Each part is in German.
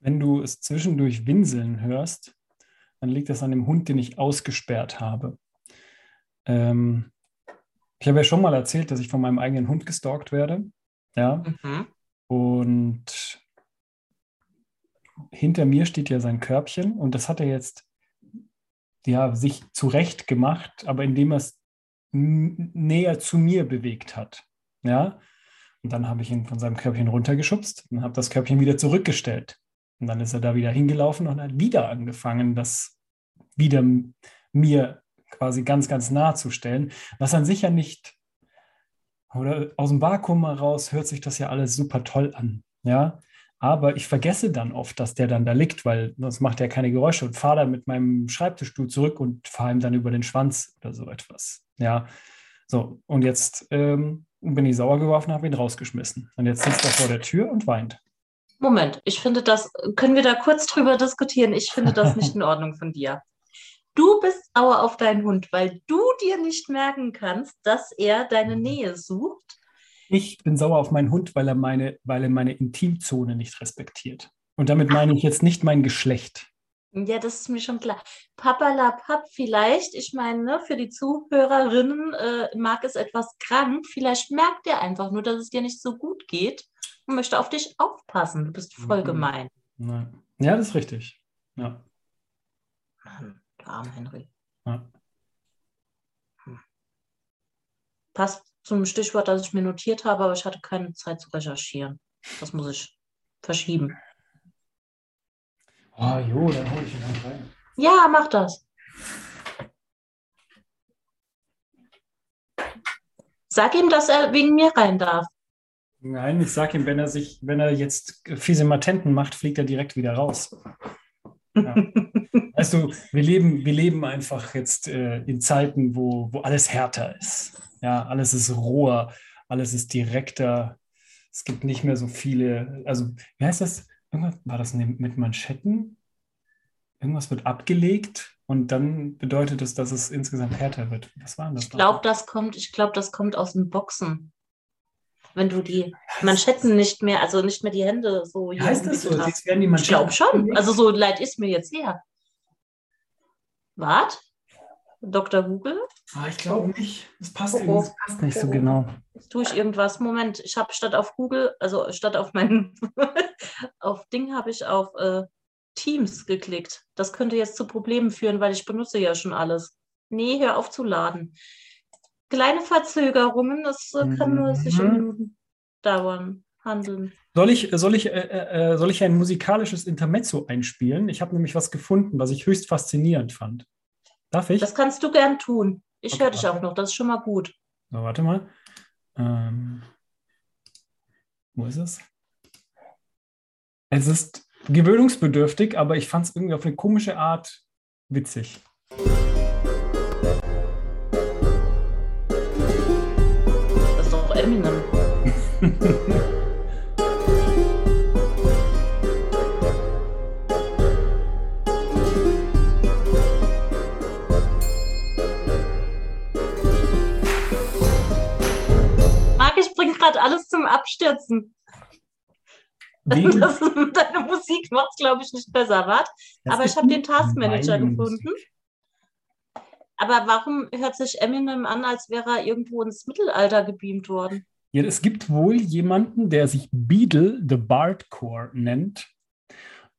Wenn du es zwischendurch winseln hörst, dann liegt das an dem Hund, den ich ausgesperrt habe. Ähm, ich habe ja schon mal erzählt, dass ich von meinem eigenen Hund gestalkt werde. Ja. Mhm. Und hinter mir steht ja sein Körbchen und das hat er jetzt ja, sich zurecht gemacht, aber indem er es näher zu mir bewegt hat. Ja. Und dann habe ich ihn von seinem Körbchen runtergeschubst und habe das Körbchen wieder zurückgestellt. Und dann ist er da wieder hingelaufen und hat wieder angefangen, das wieder mir quasi ganz, ganz nah zu stellen, was an sich ja nicht, oder aus dem Vakuum heraus hört sich das ja alles super toll an. Ja, aber ich vergesse dann oft, dass der dann da liegt, weil sonst macht er keine Geräusche und fahre dann mit meinem Schreibtischstuhl zurück und fahre ihm dann über den Schwanz oder so etwas. Ja, so. Und jetzt ähm, bin ich sauer geworfen, habe ihn rausgeschmissen. Und jetzt sitzt er vor der Tür und weint. Moment, ich finde das, können wir da kurz drüber diskutieren? Ich finde das nicht in Ordnung von dir. Du bist sauer auf deinen Hund, weil du dir nicht merken kannst, dass er deine mhm. Nähe sucht ich bin sauer auf meinen Hund, weil er meine, weil er meine Intimzone nicht respektiert. Und damit meine ich jetzt nicht mein Geschlecht. Ja, das ist mir schon klar. Papa la Papp vielleicht, ich meine, ne, für die Zuhörerinnen äh, mag es etwas krank. Vielleicht merkt er einfach nur, dass es dir nicht so gut geht und möchte auf dich aufpassen. Du bist voll mhm. gemein. Nein. Ja, das ist richtig. Ja. Mann, arme Henry. Ja. Hm. Passt zum Stichwort, das ich mir notiert habe, aber ich hatte keine Zeit zu recherchieren. Das muss ich verschieben. Oh, jo, dann hole ich ihn halt rein. Ja, mach das. Sag ihm, dass er wegen mir rein darf. Nein, ich sag ihm, wenn er sich, wenn er jetzt fiese Matenten macht, fliegt er direkt wieder raus. Ja. weißt du, wir leben, wir leben einfach jetzt äh, in Zeiten, wo, wo alles härter ist. Ja, alles ist roher, alles ist direkter. Es gibt nicht mehr so viele, also wie heißt das? Irgendwas, war das mit Manschetten? Irgendwas wird abgelegt und dann bedeutet es, dass es insgesamt härter wird. Was war das? Ich glaube, das kommt, ich glaube, das kommt aus dem Boxen. Wenn du die Manschetten nicht mehr, also nicht mehr die Hände so heißt das so? Hast. Werden die Manschetten ich glaube schon. Also so leid ist mir jetzt her. Wart? Dr. Google? Ah, ich glaube nicht. Das passt, oh, das passt nicht oh, so genau. Jetzt tue ich irgendwas. Moment, ich habe statt auf Google, also statt auf mein auf Ding habe ich auf äh, Teams geklickt. Das könnte jetzt zu Problemen führen, weil ich benutze ja schon alles. Nee, hör auf zu laden. Kleine Verzögerungen, das äh, kann nur mhm. Minuten dauern, handeln. Soll ich, soll, ich, äh, äh, soll ich ein musikalisches Intermezzo einspielen? Ich habe nämlich was gefunden, was ich höchst faszinierend fand. Darf ich? Das kannst du gern tun. Ich okay, höre dich auch noch, das ist schon mal gut. So, warte mal. Ähm, wo ist es? Es ist gewöhnungsbedürftig, aber ich fand es irgendwie auf eine komische Art witzig. Abstürzen. Wegen? Das, deine Musik macht es, glaube ich, nicht besser, wart? Aber ich habe den Taskmanager gefunden. Musik. Aber warum hört sich Eminem an, als wäre er irgendwo ins Mittelalter gebeamt worden? Ja, es gibt wohl jemanden, der sich Beadle the Bardcore nennt,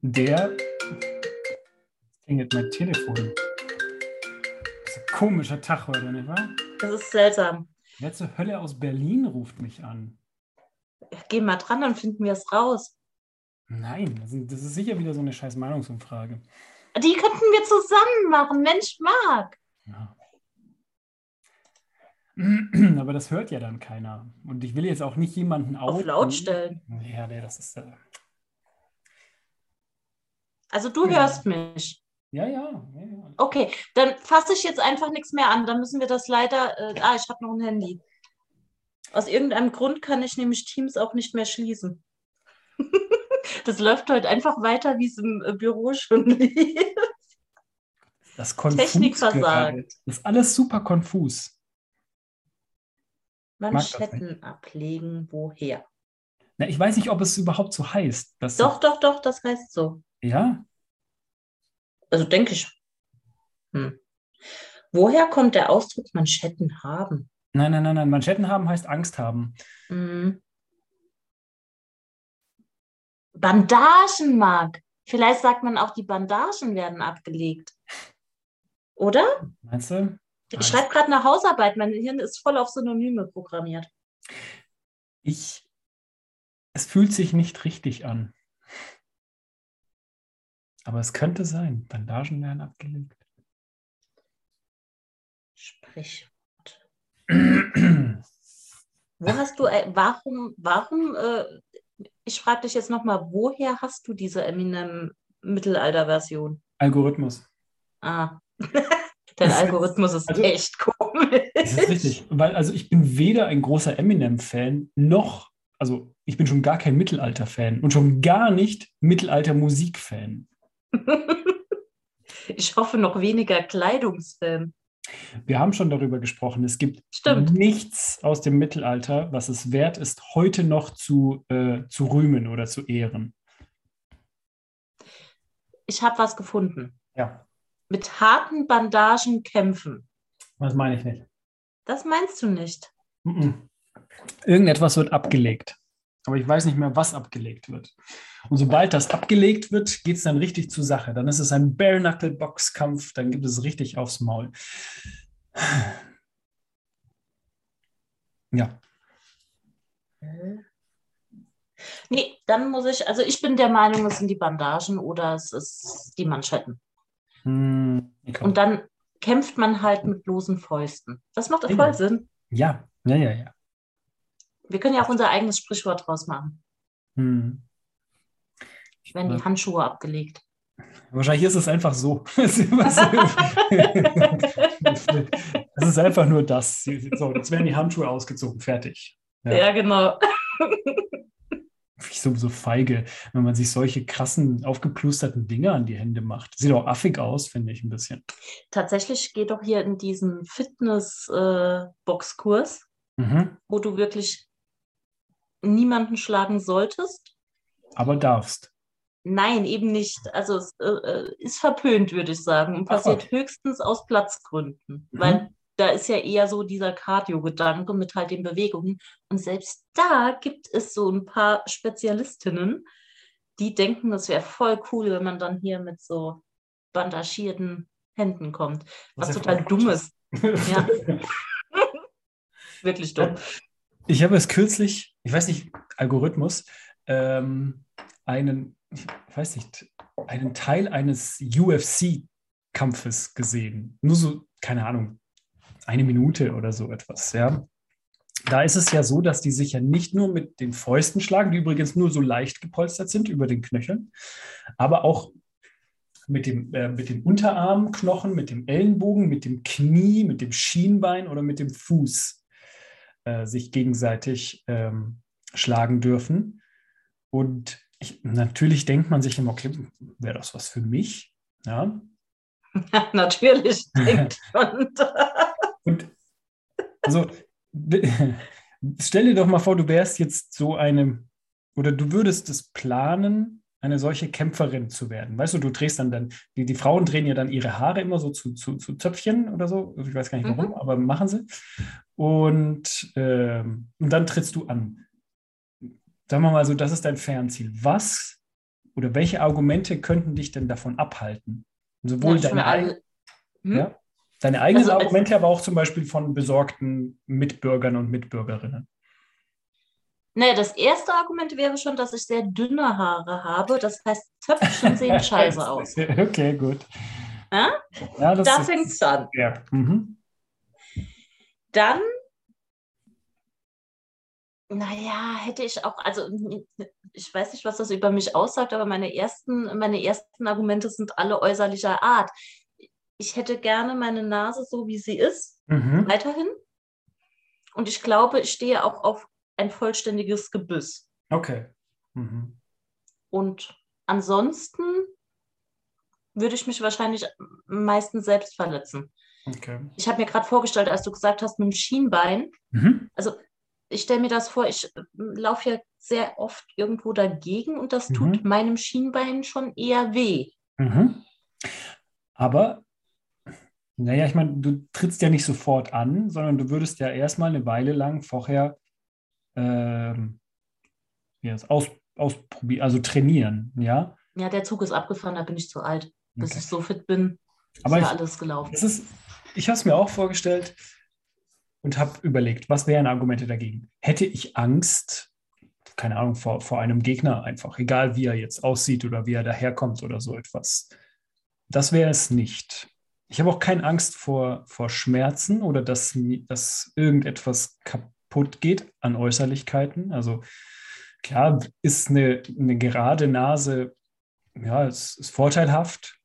der. Jetzt klingelt mein Telefon. Das ist ein komischer Tag heute, nicht wahr? Das ist seltsam. Wer zur Hölle aus Berlin ruft mich an? Geh mal dran, dann finden wir es raus. Nein, das ist sicher wieder so eine scheiß Meinungsumfrage. Die könnten wir zusammen machen, Mensch mag. Ja. Aber das hört ja dann keiner. Und ich will jetzt auch nicht jemanden auf, auf laut stellen. Ja, nee, das ist. Äh... Also du ja. hörst mich. Ja, ja, ja, ja. Okay, dann fasse ich jetzt einfach nichts mehr an. Dann müssen wir das leider. Äh, ah, ich habe noch ein Handy. Aus irgendeinem Grund kann ich nämlich Teams auch nicht mehr schließen. das läuft heute einfach weiter, wie es im äh, Büro schon lief. Das Technikversagen. Das ist alles super konfus. Manschetten ablegen, woher? Na, ich weiß nicht, ob es überhaupt so heißt. Dass Doch, doch, doch, das heißt so. Ja? Also denke ich. Hm. Woher kommt der Ausdruck Manschetten haben? Nein, nein, nein, nein. Manschetten haben heißt Angst haben. Hm. Bandagen, Marc. Vielleicht sagt man auch, die Bandagen werden abgelegt. Oder? Meinst du? Ich schreibe gerade eine Hausarbeit. Mein Hirn ist voll auf Synonyme programmiert. Ich, es fühlt sich nicht richtig an. Aber es könnte sein. Bandagen werden abgelegt. Sprichwort. Wo hast du, äh, warum, warum, äh, ich frage dich jetzt nochmal, woher hast du diese Eminem-Mittelalter-Version? Algorithmus. Ah, dein Algorithmus ist Also- echt komisch. Das ist richtig. Weil, also ich bin weder ein großer Eminem-Fan, noch, also ich bin schon gar kein Mittelalter-Fan und schon gar nicht Mittelalter-Musik-Fan. Ich hoffe noch weniger Kleidungsfan. Wir haben schon darüber gesprochen. Es gibt Stimmt. nichts aus dem Mittelalter, was es wert ist, heute noch zu, äh, zu rühmen oder zu ehren. Ich habe was gefunden. Ja, Mit harten Bandagen kämpfen. das meine ich nicht. Das meinst du nicht. Mhm. Irgendetwas wird abgelegt. Aber ich weiß nicht mehr, was abgelegt wird. Und sobald das abgelegt wird, geht es dann richtig zur Sache. Dann ist es ein Bare-Knuckle-Boxkampf, dann gibt es richtig aufs Maul. Ja, Nee, dann muss ich, also ich bin der Meinung, es sind die Bandagen oder es ist die Manschetten. Hm, okay. Und dann kämpft man halt mit bloßen Fäusten. Das macht Ja. voll Sinn. ja, ja, ja, ja. Wir können ja auch unser eigenes Sprichwort draus machen. Hm. Werden die. Handschuhe abgelegt. Wahrscheinlich ist es einfach so. Es ist einfach nur das. So, jetzt werden die Handschuhe ausgezogen, fertig. Ja. Ja, genau. Ich so, so feige, wenn man sich solche krassen, aufgeplusterten Dinge an die Hände macht. Sieht auch affig aus, finde ich ein bisschen. Tatsächlich geht doch hier in diesen Fitness-Boxkurs, Mhm. wo du wirklich niemanden schlagen solltest. Aber darfst. Nein, eben nicht. Also es äh, äh, ist verpönt, würde ich sagen, und Ach passiert Gott. höchstens aus Platzgründen. Mhm. Weil da ist ja eher so dieser Cardio-Gedanke mit halt den Bewegungen. Und selbst da gibt es so ein paar Spezialistinnen, die denken, das wäre voll cool, wenn man dann hier mit so bandagierten Händen kommt. Was, ja total dumm ist. Ja. Wirklich dumm. Ich habe es kürzlich, ich weiß nicht, Algorithmus, ähm, einen, ich weiß nicht, einen Teil eines UFC-Kampfes gesehen. Nur so, keine Ahnung, eine Minute oder so etwas, ja. Da ist es ja so, dass die sich ja nicht nur mit den Fäusten schlagen, die übrigens nur so leicht gepolstert sind über den Knöcheln, aber auch mit dem, äh, mit dem Unterarmknochen, mit dem Ellenbogen, mit dem Knie, mit dem Schienbein oder mit dem Fuß äh, sich gegenseitig ähm, schlagen dürfen. Und ich, natürlich denkt man sich immer, okay, wäre das was für mich? Ja. Natürlich denkt man. Und also stell dir doch mal vor, du wärst jetzt so eine, oder du würdest es planen, eine solche Kämpferin zu werden. Weißt du, du drehst dann dann, die, die Frauen drehen ja dann ihre Haare immer so zu, zu, zu Zöpfchen oder so. Ich weiß gar nicht warum, aber machen sie. Und, ähm, und dann trittst du an. Sagen wir mal so, das ist dein Fernziel. Was oder welche Argumente könnten dich denn davon abhalten? Sowohl Ja, deine, eig- Hm? ja, deine eigenen Also als- Argumente, aber auch zum Beispiel von besorgten Mitbürgern und Mitbürgerinnen. Nee, das erste Argument wäre schon, dass ich sehr dünne Haare habe. Das heißt, Zöpfchen sehen scheiße aus. Okay, gut. Ja? Ja, das Da fängt es an. ja. Mhm. Dann, naja, hätte ich auch, also ich weiß nicht, was das über mich aussagt, aber meine ersten, meine ersten Argumente sind alle äußerlicher Art. Ich hätte gerne meine Nase so, wie sie ist, Mhm. weiterhin. Und ich glaube, ich stehe auch auf ein vollständiges Gebiss. Okay. Mhm. Und ansonsten würde ich mich wahrscheinlich meistens selbst verletzen. Okay. Ich habe mir gerade vorgestellt, als du gesagt hast, mit dem Schienbein, Mhm. ich stelle mir das vor, ich äh, laufe ja sehr oft irgendwo dagegen und das tut Mhm. meinem Schienbein schon eher weh. Mhm. Aber, naja, ich meine, du trittst ja nicht sofort an, sondern du würdest ja erstmal eine Weile lang vorher ähm, das aus, ausprobieren, also trainieren, ja. Ja, der Zug ist abgefahren, da bin ich zu alt. Bis Okay. ich so fit bin, Aber ist ja ich, alles gelaufen. ist, ich habe es mir auch vorgestellt und habe überlegt, was wären Argumente dagegen? Hätte ich Angst, keine Ahnung, vor, vor einem Gegner einfach, egal wie er jetzt aussieht oder wie er daherkommt oder so etwas. Das wäre es nicht. Ich habe auch keine Angst vor, vor Schmerzen oder dass, dass irgendetwas kaputt geht an Äußerlichkeiten. Also klar ist eine, eine gerade Nase, ja, es ist vorteilhaft.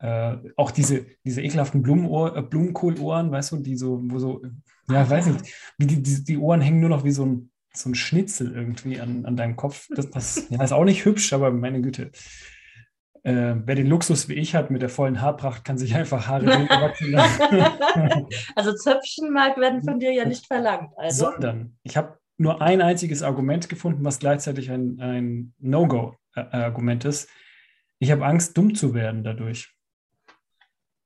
Äh, auch diese, diese ekelhaften Blumenohr, äh, Blumenkohlohren, weißt du, die so, wo so, ja, weiß nicht, wie die, die, die Ohren hängen nur noch wie so ein, so ein Schnitzel irgendwie an, an deinem Kopf. Das, das ja, ist auch nicht hübsch, aber meine Güte. Äh, wer den Luxus wie ich hat mit der vollen Haarpracht, kann sich einfach Haare wachsen lassen. Also Zöpfchenmark werden von dir ja nicht verlangt. Also Sondern ich habe nur ein einziges Argument gefunden, was gleichzeitig ein, ein No-Go-Argument ist. Ich habe Angst, dumm zu werden dadurch.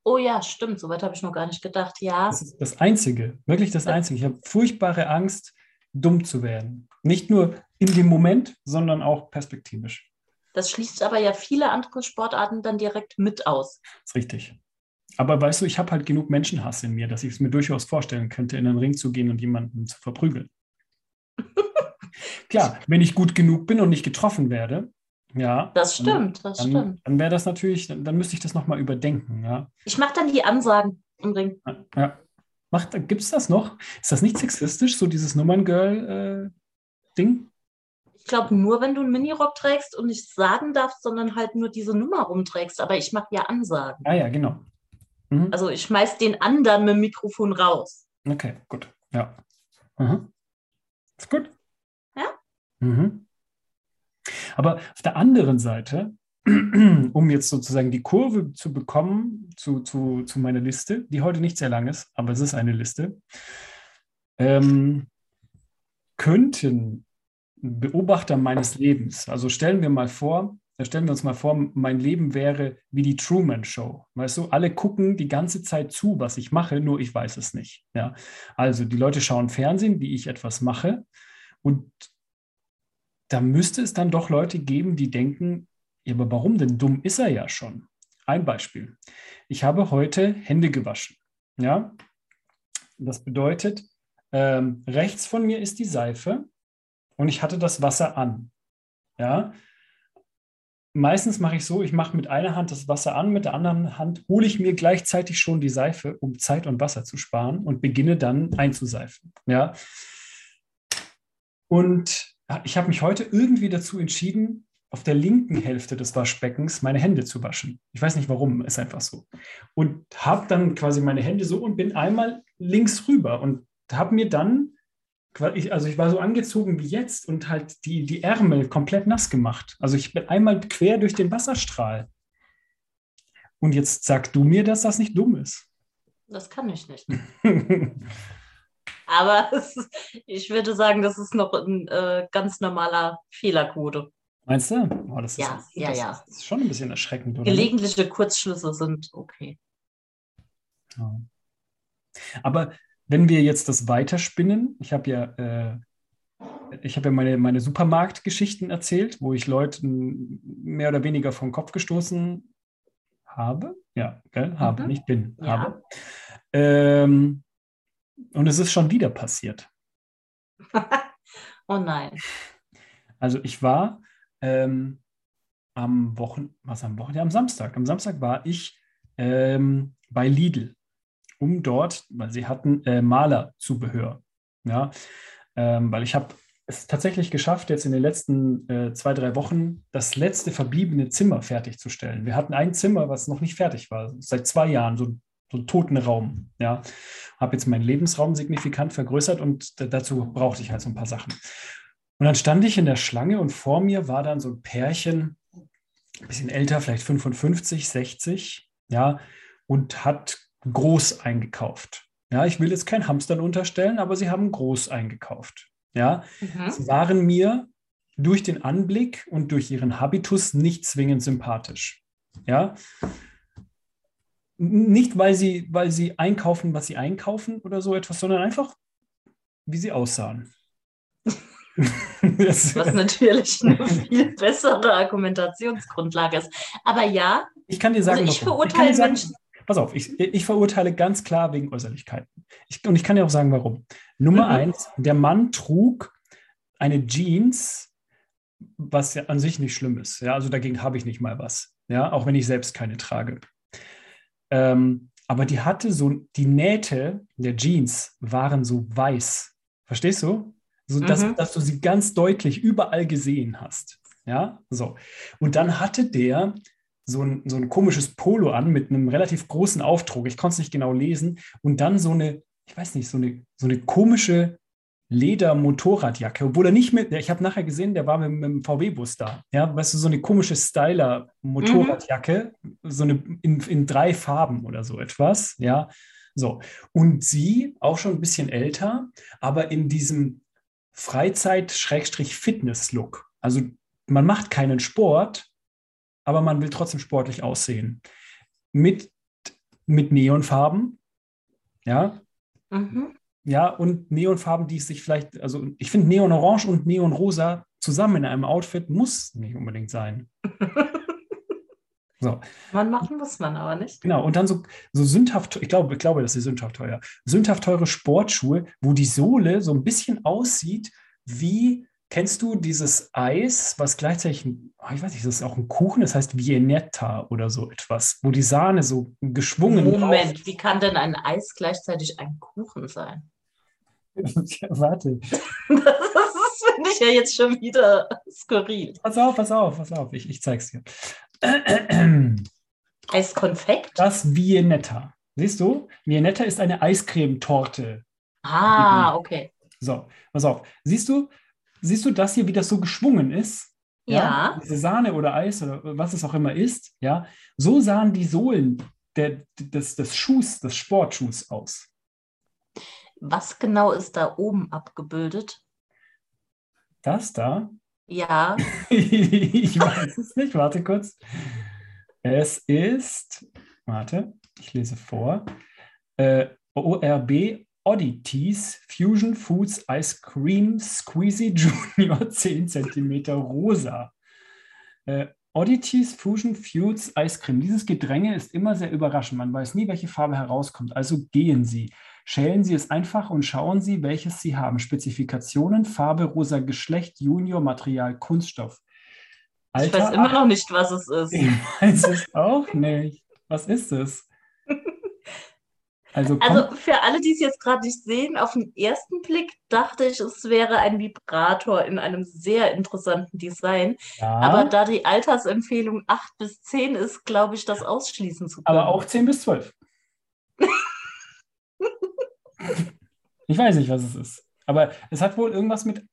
Oh ja, stimmt, soweit habe ich noch gar nicht gedacht. Ja, Das ist das Einzige, wirklich das Einzige. Ich habe furchtbare Angst, dumm zu werden. Nicht nur in dem Moment, sondern auch perspektivisch. Das schließt aber ja viele andere Sportarten dann direkt mit aus. Das ist richtig. Aber weißt du, ich habe halt genug Menschenhass in mir, dass ich es mir durchaus vorstellen könnte, in den Ring zu gehen und jemanden zu verprügeln. Klar, wenn ich gut genug bin und nicht getroffen werde, ja, Das stimmt, das dann, stimmt. dann wäre das natürlich, dann, dann müsste ich das nochmal überdenken, ja. Ich mache dann die Ansagen im Ring. ja. Gibt es das noch? Ist das nicht sexistisch, so dieses Nummern-Girl-Ding? Ich glaube nur, wenn du einen Minirock trägst und nicht sagen darfst, sondern halt nur diese Nummer rumträgst. Aber ich mache ja Ansagen. ah ja, genau. Mhm. Also ich schmeiß den anderen mit dem Mikrofon raus. Okay, gut. Ja. Mhm. Ist gut. Ja. Mhm. Aber auf der anderen Seite, um jetzt sozusagen die Kurve zu bekommen zu, zu, zu meiner Liste, die heute nicht sehr lang ist, aber es ist eine Liste, ähm, könnten Beobachter meines Lebens, also stellen wir mal vor, stellen wir uns mal vor, mein Leben wäre wie die Truman Show. Weißt du, alle gucken die ganze Zeit zu, was ich mache, nur ich weiß es nicht. Ja? Also die Leute schauen Fernsehen, wie ich etwas mache und da müsste es dann doch Leute geben, die denken, ja, aber warum denn? Dumm ist er ja schon. Ein Beispiel. Ich habe heute Hände gewaschen. Ja, das bedeutet, ähm, rechts von mir ist die Seife und ich hatte das Wasser an. Ja, meistens mache ich so, ich mache mit einer Hand das Wasser an, mit der anderen Hand hole ich mir gleichzeitig schon die Seife, um Zeit und Wasser zu sparen und beginne dann einzuseifen. Ja, und ich habe mich heute irgendwie dazu entschieden, auf der linken Hälfte des Waschbeckens meine Hände zu waschen. Ich weiß nicht warum, ist einfach so. Und habe dann quasi meine Hände so und bin einmal links rüber und habe mir dann, also ich war so angezogen wie jetzt und halt die, die Ärmel komplett nass gemacht. Also ich bin einmal quer durch den Wasserstrahl. Und jetzt sag du mir, dass das nicht dumm ist. Das kann ich nicht. Aber ist, ich würde sagen, das ist noch ein äh, ganz normaler Fehlerquote. Meinst du? Oh, das Ja, ist, ja, das ja. ist schon ein bisschen erschreckend, oder? Gelegentliche Kurzschlüsse sind okay. Ja. Aber wenn wir jetzt das weiterspinnen, ich habe ja, äh, ich habe ja meine, meine Supermarktgeschichten erzählt, wo ich Leuten mehr oder weniger vom Kopf gestoßen habe. Ja, gell? habe, Mhm. nicht bin, Ja. habe. Ähm, und es ist schon wieder passiert. Oh nein. Also ich war ähm, am Wochen, was am Wochenende, am Samstag. Am Samstag war ich ähm, bei Lidl, um dort, weil sie hatten äh, Malerzubehör. Ja, ähm, weil ich habe es tatsächlich geschafft, jetzt in den letzten äh, zwei, drei Wochen das letzte verbliebene Zimmer fertigzustellen. Wir hatten ein Zimmer, was noch nicht fertig war, seit zwei Jahren, so, so einen toten Raum. Ja, habe jetzt meinen Lebensraum signifikant vergrößert und dazu brauchte ich halt so ein paar Sachen. Und dann stand ich in der Schlange und vor mir war dann so ein Pärchen, ein bisschen älter, vielleicht 55, 60, ja, und hat groß eingekauft. Ja, ich will jetzt kein Hamstern unterstellen, aber sie haben groß eingekauft. Ja, Mhm. sie waren mir durch den Anblick und durch ihren Habitus nicht zwingend sympathisch. Ja, nicht weil sie, weil sie einkaufen, was sie einkaufen oder so etwas, sondern einfach, wie sie aussahen. Das- Was natürlich eine viel bessere Argumentationsgrundlage ist. Aber ja, ich kann dir sagen, also ich verurteile Menschen. Pass auf, ich, ich verurteile ganz klar wegen Äußerlichkeiten. Ich, und ich kann dir auch sagen, warum. Nummer Mhm. eins, der Mann trug eine Jeans, was ja an sich nicht schlimm ist. Ja, also dagegen habe ich nicht mal was. Ja, auch wenn ich selbst keine trage. Ähm, aber die hatte so, die Nähte der Jeans waren so weiß. Verstehst du? So, dass, Mhm. dass du sie ganz deutlich überall gesehen hast. Ja, so. Und dann hatte der so ein, so ein komisches Polo an mit einem relativ großen Aufdruck. Ich konnte es nicht genau lesen. Und dann so eine, ich weiß nicht, so eine, so eine komische Leder-Motorradjacke, obwohl er nicht mit, ich habe nachher gesehen, der war mit, mit dem VW-Bus da. Ja, weißt du, so eine komische Styler-Motorradjacke, so eine in, in drei Farben oder so etwas. Ja, so. Und sie, auch schon ein bisschen älter, aber in diesem Freizeit-Fitness-Look. Also man macht keinen Sport, aber man will trotzdem sportlich aussehen. Mit, mit Neonfarben, ja, Mhm. ja, und Neonfarben, die sich vielleicht, also ich finde Neonorange und Neonrosa zusammen in einem Outfit muss nicht unbedingt sein. So, Man machen muss man aber nicht. genau. Und dann so, so sündhaft, ich glaube, ich glaube, das ist sündhaft teuer. Sündhaft teure Sportschuhe, wo die Sohle so ein bisschen aussieht wie, kennst du dieses Eis, was gleichzeitig, ein- oh, ich weiß nicht, das ist auch ein Kuchen, das heißt Viennetta oder so etwas, wo die Sahne so geschwungen Moment, wie kann denn ein Eis gleichzeitig ein Kuchen sein? Ja, warte. Das finde ich ja jetzt schon wieder skurril. Pass auf, pass auf, pass auf, ich, ich zeig's dir. Eiskonfekt? Das Viennetta. Siehst du? Viennetta ist eine Eiscremetorte. Ah, okay. So, pass auf. Siehst du, siehst du das hier, wie das so geschwungen ist? Ja. Diese Sahne oder Eis oder was es auch immer ist, ja. So sahen die Sohlen der, des, des Schuhs, des Sportschuhs aus. Was genau ist da oben abgebildet? Das da, Ja, ich weiß es nicht, warte kurz. Es ist, warte, ich lese vor, äh, ORB Oddities Fusion Foods Ice Cream Squeezy Junior 10 cm rosa. Äh, Oddities Fusion Foods Ice Cream. Dieses Gedränge ist immer sehr überraschend. Man weiß nie, welche Farbe herauskommt. Also gehen Sie. Schälen Sie es einfach und schauen Sie, welches Sie haben. Spezifikationen, Farbe, rosa Geschlecht, Junior, Material, Kunststoff. ich weiß immer noch nicht, was es ist. Ich weiß es auch nicht. Was ist es? Also, Also für alle, die es jetzt gerade nicht sehen, auf den ersten Blick dachte ich, es wäre ein Vibrator in einem sehr interessanten Design. ja, Aber da die Altersempfehlung 8 bis 10 ist, glaube ich, das ausschließen zu können. aber auch 10 bis 12. ich weiß nicht, was es ist. Aber es hat wohl irgendwas mit,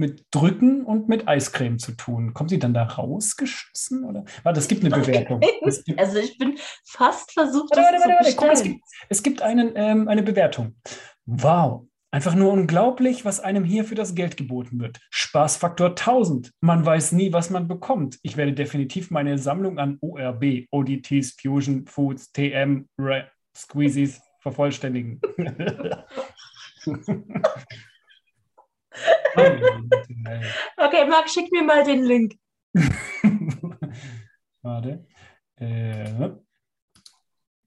mit Drücken und mit Eiscreme zu tun. Kommt sie dann da rausgeschossen? Oder? Warte, es gibt eine Bewertung. Gibt, Also ich bin fast versucht, warte, warte, das warte, Guck es gibt, es gibt einen, ähm, eine Bewertung. Wow. Einfach nur unglaublich, was einem hier für das Geld geboten wird. Spaßfaktor 1000. Man weiß nie, was man bekommt. Ich werde definitiv meine Sammlung an ORB, ODTs, Fusion, Foods, TM, Ra Squeezies vervollständigen. Okay, Marc, schick mir mal den Link. Warte. Äh,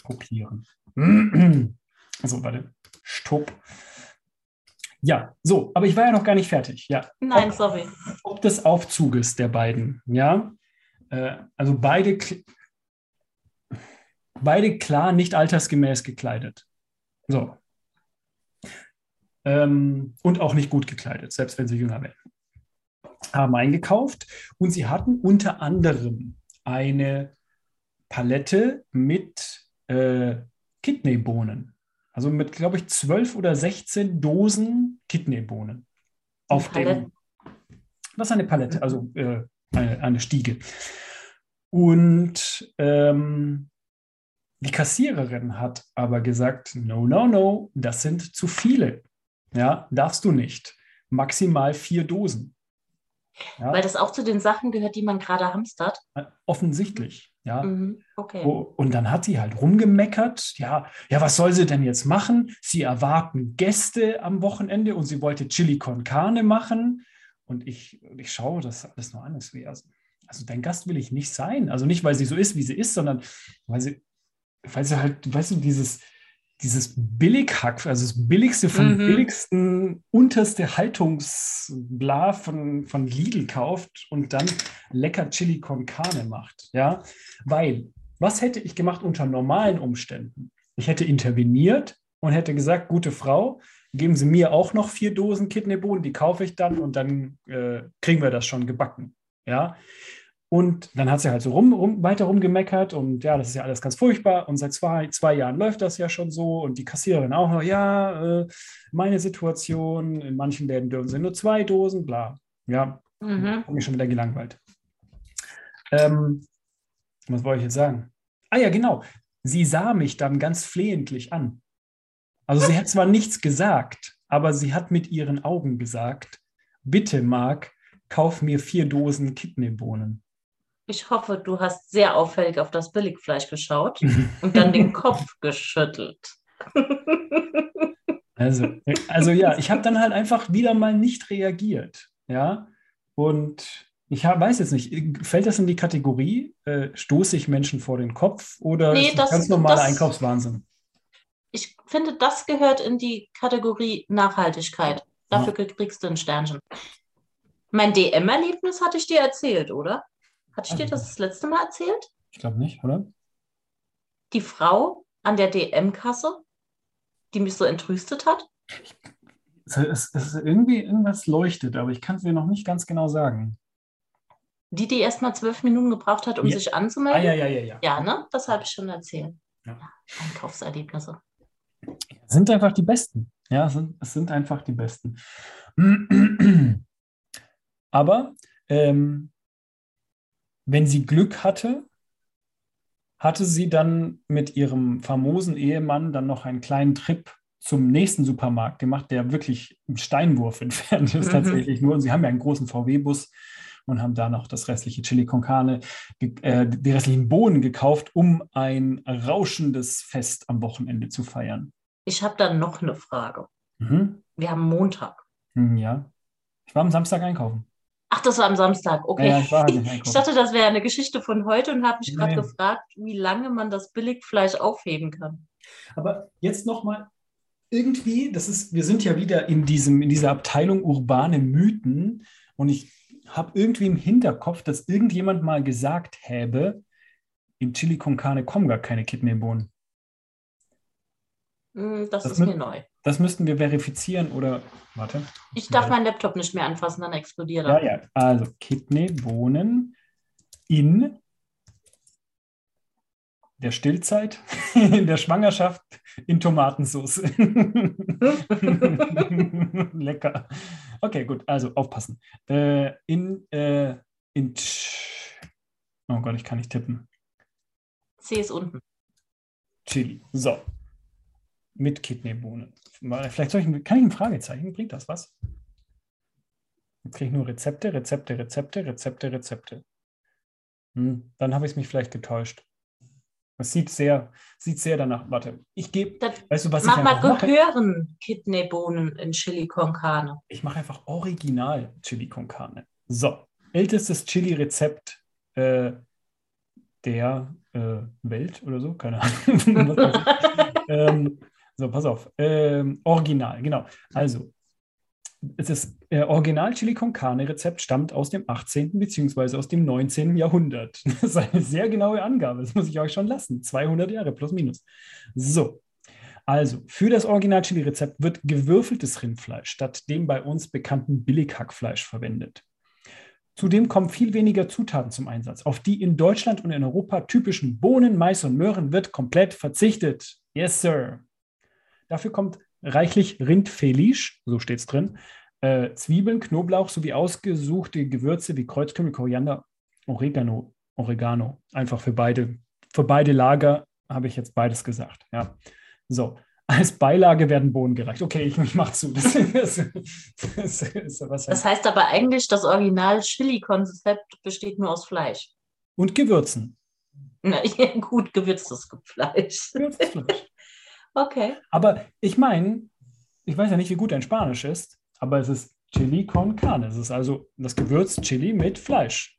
kopieren. Also, warte. Stopp. Ja, so, aber ich war ja noch gar nicht fertig. Ja, Nein, Ob- sorry. ob des Aufzuges der beiden, ja. Äh, also beide, beide klar nicht altersgemäß gekleidet. So. Ähm, und auch nicht gut gekleidet, selbst wenn sie jünger werden. Haben eingekauft und sie hatten unter anderem eine Palette mit äh, Kidneybohnen. Also mit, glaube ich, 12 oder 16 Dosen Kidneybohnen. Auf dem. Das ist eine Palette, also äh, eine, eine Stiege. Und ähm, die Kassiererin hat aber gesagt, no, no, no, das sind zu viele. Ja, darfst du nicht. maximal vier Dosen. Ja. Weil das auch zu den Sachen gehört, die man gerade hamstert? Äh, offensichtlich, ja. Mhm, okay. Oh, und dann hat sie halt rumgemeckert, ja, ja, was soll sie denn jetzt machen? Sie erwarten Gäste am Wochenende und sie wollte Chili con Carne machen. Und ich, ich schaue das alles nur an, wäre also dein Gast will ich nicht sein. Also nicht, weil sie so ist, wie sie ist, sondern weil sie, weil sie halt, weißt du, dieses, dieses Billighack, also das Billigste vom mhm. Billigsten, unterste Haltungsbla von, von Lidl kauft und dann lecker Chili con Carne macht. Ja, weil, was hätte ich gemacht unter normalen Umständen? Ich hätte interveniert und hätte gesagt, gute Frau, geben Sie mir auch noch vier Dosen Kidneybohnen, die kaufe ich dann und dann äh, kriegen wir das schon gebacken. Ja, und dann hat sie halt so rum, rum, weiter rumgemeckert und ja, das ist ja alles ganz furchtbar. Und seit zwei, zwei Jahren läuft das ja schon so. Und die Kassiererin auch noch, ja, äh, meine Situation, in manchen Läden dürfen sie nur zwei Dosen, bla. Ja, mhm. habe mich schon wieder gelangweilt. Ähm, was wollte ich jetzt sagen? Ah ja, genau. Sie sah mich dann ganz flehentlich an. Also sie hat zwar nichts gesagt, aber sie hat mit ihren Augen gesagt, bitte Marc, kauf mir vier Dosen Kidneybohnen. Ich hoffe, du hast sehr auffällig auf das Billigfleisch geschaut und dann den Kopf geschüttelt. Also, also ja, ich habe dann halt einfach wieder mal nicht reagiert. Ja, und ich hab, weiß jetzt nicht, fällt das in die Kategorie, äh, stoße ich Menschen vor den Kopf oder nee, ist das, ganz normaler Einkaufswahnsinn? Ich finde, das gehört in die Kategorie Nachhaltigkeit. Dafür ja. kriegst du ein Sternchen. Mein DM-Erlebnis hatte ich dir erzählt, oder? Hatte ich dir das das letzte Mal erzählt? Ich glaube nicht, oder? Die Frau an der DM-Kasse, die mich so entrüstet hat? Es, es, es, irgendwie irgendwas leuchtet, aber ich kann es dir noch nicht ganz genau sagen. Die, die erst mal zwölf Minuten gebraucht hat, um ja. sich anzumelden? Ah, ja, ja, ja, ja. Ja, ne? Das habe ich schon erzählt. Ja. Einkaufserlebnisse. Sind einfach die besten. Ja, es sind, es sind einfach die besten. Aber ähm, wenn sie Glück hatte, hatte sie dann mit ihrem famosen Ehemann dann noch einen kleinen Trip zum nächsten Supermarkt gemacht, der wirklich im Steinwurf entfernt ist mhm. tatsächlich nur. Und sie haben ja einen großen VW-Bus und haben da noch das restliche Chili con Carne, äh, die restlichen Bohnen gekauft, um ein rauschendes Fest am Wochenende zu feiern. Ich habe da noch eine Frage. Mhm. Wir haben Montag. Hm, ja. Ich war am Samstag einkaufen. Ach, das war am Samstag, okay. Ja, ich, ich, dachte, das wäre eine Geschichte von heute und habe mich gerade gefragt, wie lange man das Billigfleisch aufheben kann. Aber jetzt nochmal, irgendwie, das ist, wir sind ja wieder in, diesem, in dieser Abteilung urbane Mythen und ich habe irgendwie im Hinterkopf, dass irgendjemand mal gesagt habe, in Chili con Carne kommen gar keine Kidneybohnen. Mm, das, das ist mir neu. Das müssten wir verifizieren oder, warte. Ich darf meinen Laptop nicht mehr anfassen, dann explodiert er. Ja, ja, also Kidneybohnen in der Stillzeit, in der Schwangerschaft, in Tomatensauce. Lecker. Okay, gut, also aufpassen. Äh, in, äh, in, oh Gott, ich kann nicht tippen. C ist unten. Chili. So, mit Kidneybohnen. Vielleicht soll ich, kann ich ein Fragezeichen, bringt das was? Jetzt kriege ich nur Rezepte, Rezepte, Rezepte, Rezepte, Rezepte. Hm, dann habe ich mich vielleicht getäuscht. Es sieht sehr, sieht sehr danach. Warte, ich gebe. Weißt du, was mach ich mal gehören Kidneybohnen in Chili con Carne. Ich mache einfach original Chili con Carne. So, ältestes Chili-Rezept äh, der äh, Welt oder so, keine Ahnung. ähm, so, pass auf. Ähm, original, genau. Also, es ist äh, Original Chili con Carne Rezept stammt aus dem 18. bzw. aus dem 19. Jahrhundert. Das ist eine sehr genaue Angabe. Das muss ich euch schon lassen. 200 Jahre plus minus. So. Also, für das Original Chili Rezept wird gewürfeltes Rindfleisch statt dem bei uns bekannten Billighackfleisch verwendet. Zudem kommen viel weniger Zutaten zum Einsatz. Auf die in Deutschland und in Europa typischen Bohnen, Mais und Möhren wird komplett verzichtet. Yes, sir. Dafür kommt reichlich Rindfleisch, so steht es drin, äh, Zwiebeln, Knoblauch sowie ausgesuchte Gewürze wie Kreuzkümmel, Koriander, Oregano, Oregano. Einfach für beide, für beide Lager habe ich jetzt beides gesagt. Ja. So, Als Beilage werden Bohnen gereicht. Okay, ich, ich mache zu. Das, das, das, das, heißt aber eigentlich, das Original Chili-Konzept besteht nur aus Fleisch. Und Gewürzen. Na, ja, gut, gewürztes Fleisch. Gewürztes Fleisch. Okay. Aber ich meine, ich weiß ja nicht, wie gut dein Spanisch ist, aber es ist Chili con carne. Es ist also das Gewürz Chili mit Fleisch.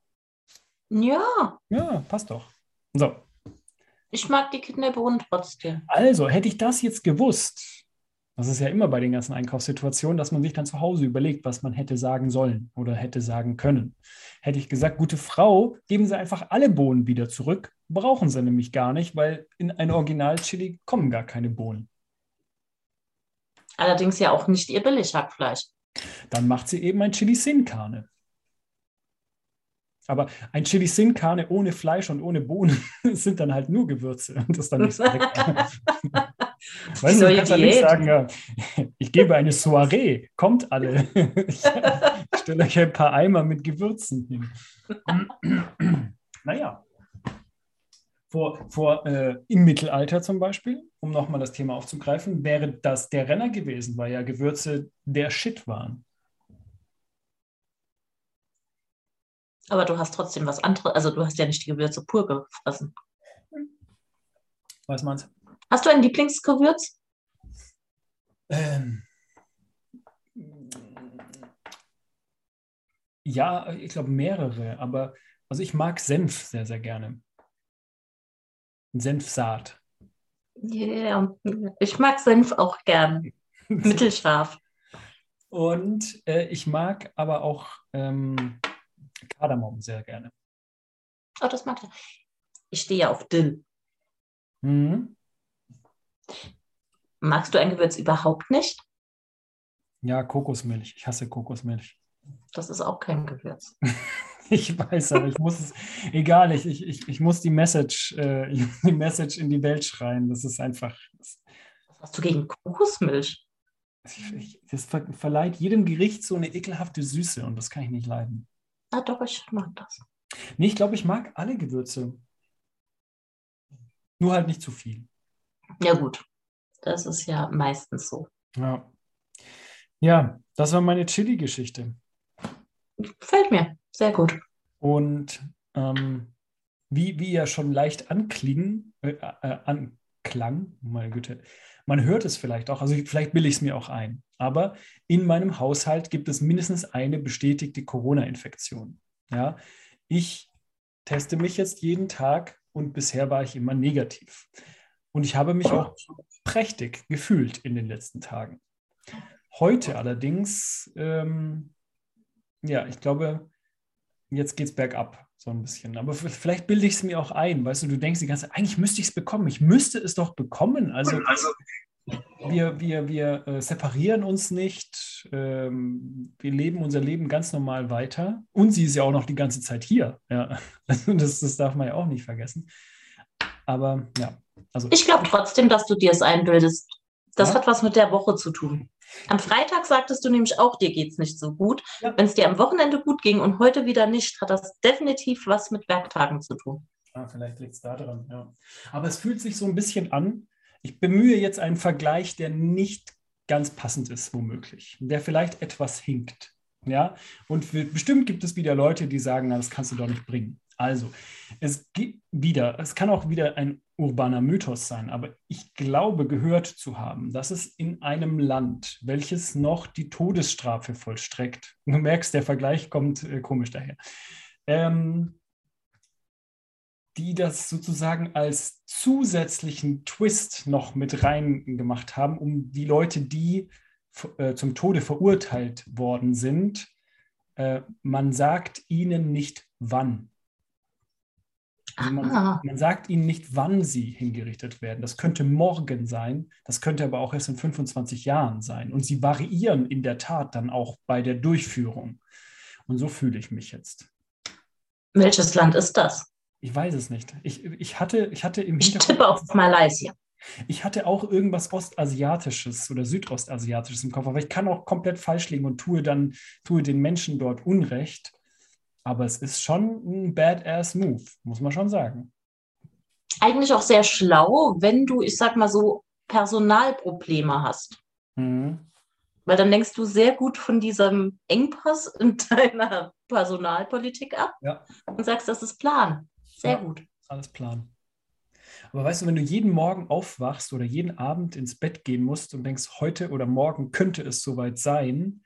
Ja. Ja, passt doch. So. Ich mag die Kidneybohnen trotzdem. Also, hätte ich das jetzt gewusst, das ist ja immer bei den ganzen Einkaufssituationen, dass man sich dann zu Hause überlegt, was man hätte sagen sollen oder hätte sagen können. Hätte ich gesagt, gute Frau, geben Sie einfach alle Bohnen wieder zurück. Brauchen Sie nämlich gar nicht, weil in ein Original-Chili kommen gar keine Bohnen. Allerdings ja auch nicht Ihr Billighackfleisch. Dann macht sie eben ein Chili Sin Carne. Aber ein Chili Sin Carne ohne Fleisch und ohne Bohnen sind dann halt nur Gewürze. Und das ist dann nicht so lecker. weißt du, du kannst ja nicht sagen, ja, ich gebe eine Soiree, kommt alle. ich stelle euch ein paar Eimer mit Gewürzen hin. naja. Vor, vor äh, im Mittelalter zum Beispiel, um nochmal das Thema aufzugreifen, wäre das der Renner gewesen, weil ja Gewürze der Shit waren. Aber du hast trotzdem was anderes, also du hast ja nicht die Gewürze pur gefressen. Was meinst du? Hast du ein Lieblingsgewürz? Ähm, ja, ich glaube mehrere, aber also ich mag Senf sehr, sehr gerne. Senfsaat. Ja, yeah. ich mag Senf auch gern. Mittelscharf. Und äh, ich mag aber auch ähm, Kardamom sehr gerne. Oh, das mag ich. Ich stehe ja auf Dill. Mhm. Magst du ein Gewürz überhaupt nicht? Ja, Kokosmilch. Ich hasse Kokosmilch. Das ist auch kein Gewürz. ich weiß, aber ich muss es, egal, ich, ich, ich muss die Message, äh, die Message in die Welt schreien. Das ist einfach. Das, Was hast du gegen Kokosmilch? Das ver verleiht jedem Gericht so eine ekelhafte Süße und das kann ich nicht leiden. Ah, doch, ich mag das. Nee, ich glaube, ich mag alle Gewürze. Nur halt nicht zu viel. Ja, gut. Das ist ja meistens so. Ja. Ja, das war meine Chili-Geschichte. Gefällt mir. Sehr gut. Und ähm, wie, wie ja schon leicht anklingen, äh, äh, anklang, meine Güte, man hört es vielleicht auch, also vielleicht bilde ich es mir auch ein, aber in meinem Haushalt gibt es mindestens eine bestätigte Corona-Infektion. Ja, ich teste mich jetzt jeden Tag und bisher war ich immer negativ. Und ich habe mich auch prächtig gefühlt in den letzten Tagen. Heute allerdings, ähm, ja, ich glaube, jetzt geht es bergab so ein bisschen. Aber vielleicht bilde ich es mir auch ein. Weißt du, du denkst die ganze Zeit, eigentlich müsste ich es bekommen. Ich müsste es doch bekommen. Also, also wir, wir, wir äh, separieren uns nicht. Ähm, wir leben unser Leben ganz normal weiter. Und sie ist ja auch noch die ganze Zeit hier. Ja. Also das, das darf man ja auch nicht vergessen. Aber ja. Also, ich glaube trotzdem, dass du dir es einbildest. Das ja? hat was mit der Woche zu tun. Am Freitag sagtest du nämlich auch, dir geht es nicht so gut. Ja. Wenn es dir am Wochenende gut ging und heute wieder nicht, hat das definitiv was mit Werktagen zu tun. Ah, vielleicht liegt es da dran, ja. Aber es fühlt sich so ein bisschen an. Ich bemühe jetzt einen Vergleich, der nicht ganz passend ist, womöglich, der vielleicht etwas hinkt. Ja, und für, bestimmt gibt es wieder Leute, die sagen, na, das kannst du doch nicht bringen. Also, es gibt wieder, es kann auch wieder ein urbaner Mythos sein, aber ich glaube gehört zu haben, dass es in einem Land, welches noch die Todesstrafe vollstreckt, du merkst, der Vergleich kommt äh, komisch daher, ähm, die das sozusagen als zusätzlichen Twist noch mit rein gemacht haben, um die Leute, die äh, zum Tode verurteilt worden sind, äh, man sagt ihnen nicht wann. Also man, man, sagt ihnen nicht, wann sie hingerichtet werden. Das könnte morgen sein, das könnte aber auch erst in 25 Jahren sein. Und sie variieren in der Tat dann auch bei der Durchführung. Und so fühle ich mich jetzt. Welches Land ist das? Ich weiß es nicht. Ich, ich, hatte, ich hatte im. Ich tippe auf Malaysia. Ich hatte auch irgendwas Ostasiatisches oder Südostasiatisches im Kopf, aber ich kann auch komplett falsch liegen und tue dann tue den Menschen dort Unrecht. Aber es ist schon ein Badass-Move, muss man schon sagen. Eigentlich auch sehr schlau, wenn du, ich sag mal so, Personalprobleme hast. Mhm. Weil dann denkst du sehr gut von diesem Engpass in deiner Personalpolitik ab Ja. und sagst, das ist Plan. Sehr Ja. gut. Alles Plan. Aber weißt du, wenn du jeden Morgen aufwachst oder jeden Abend ins Bett gehen musst und denkst, heute oder morgen könnte es soweit sein,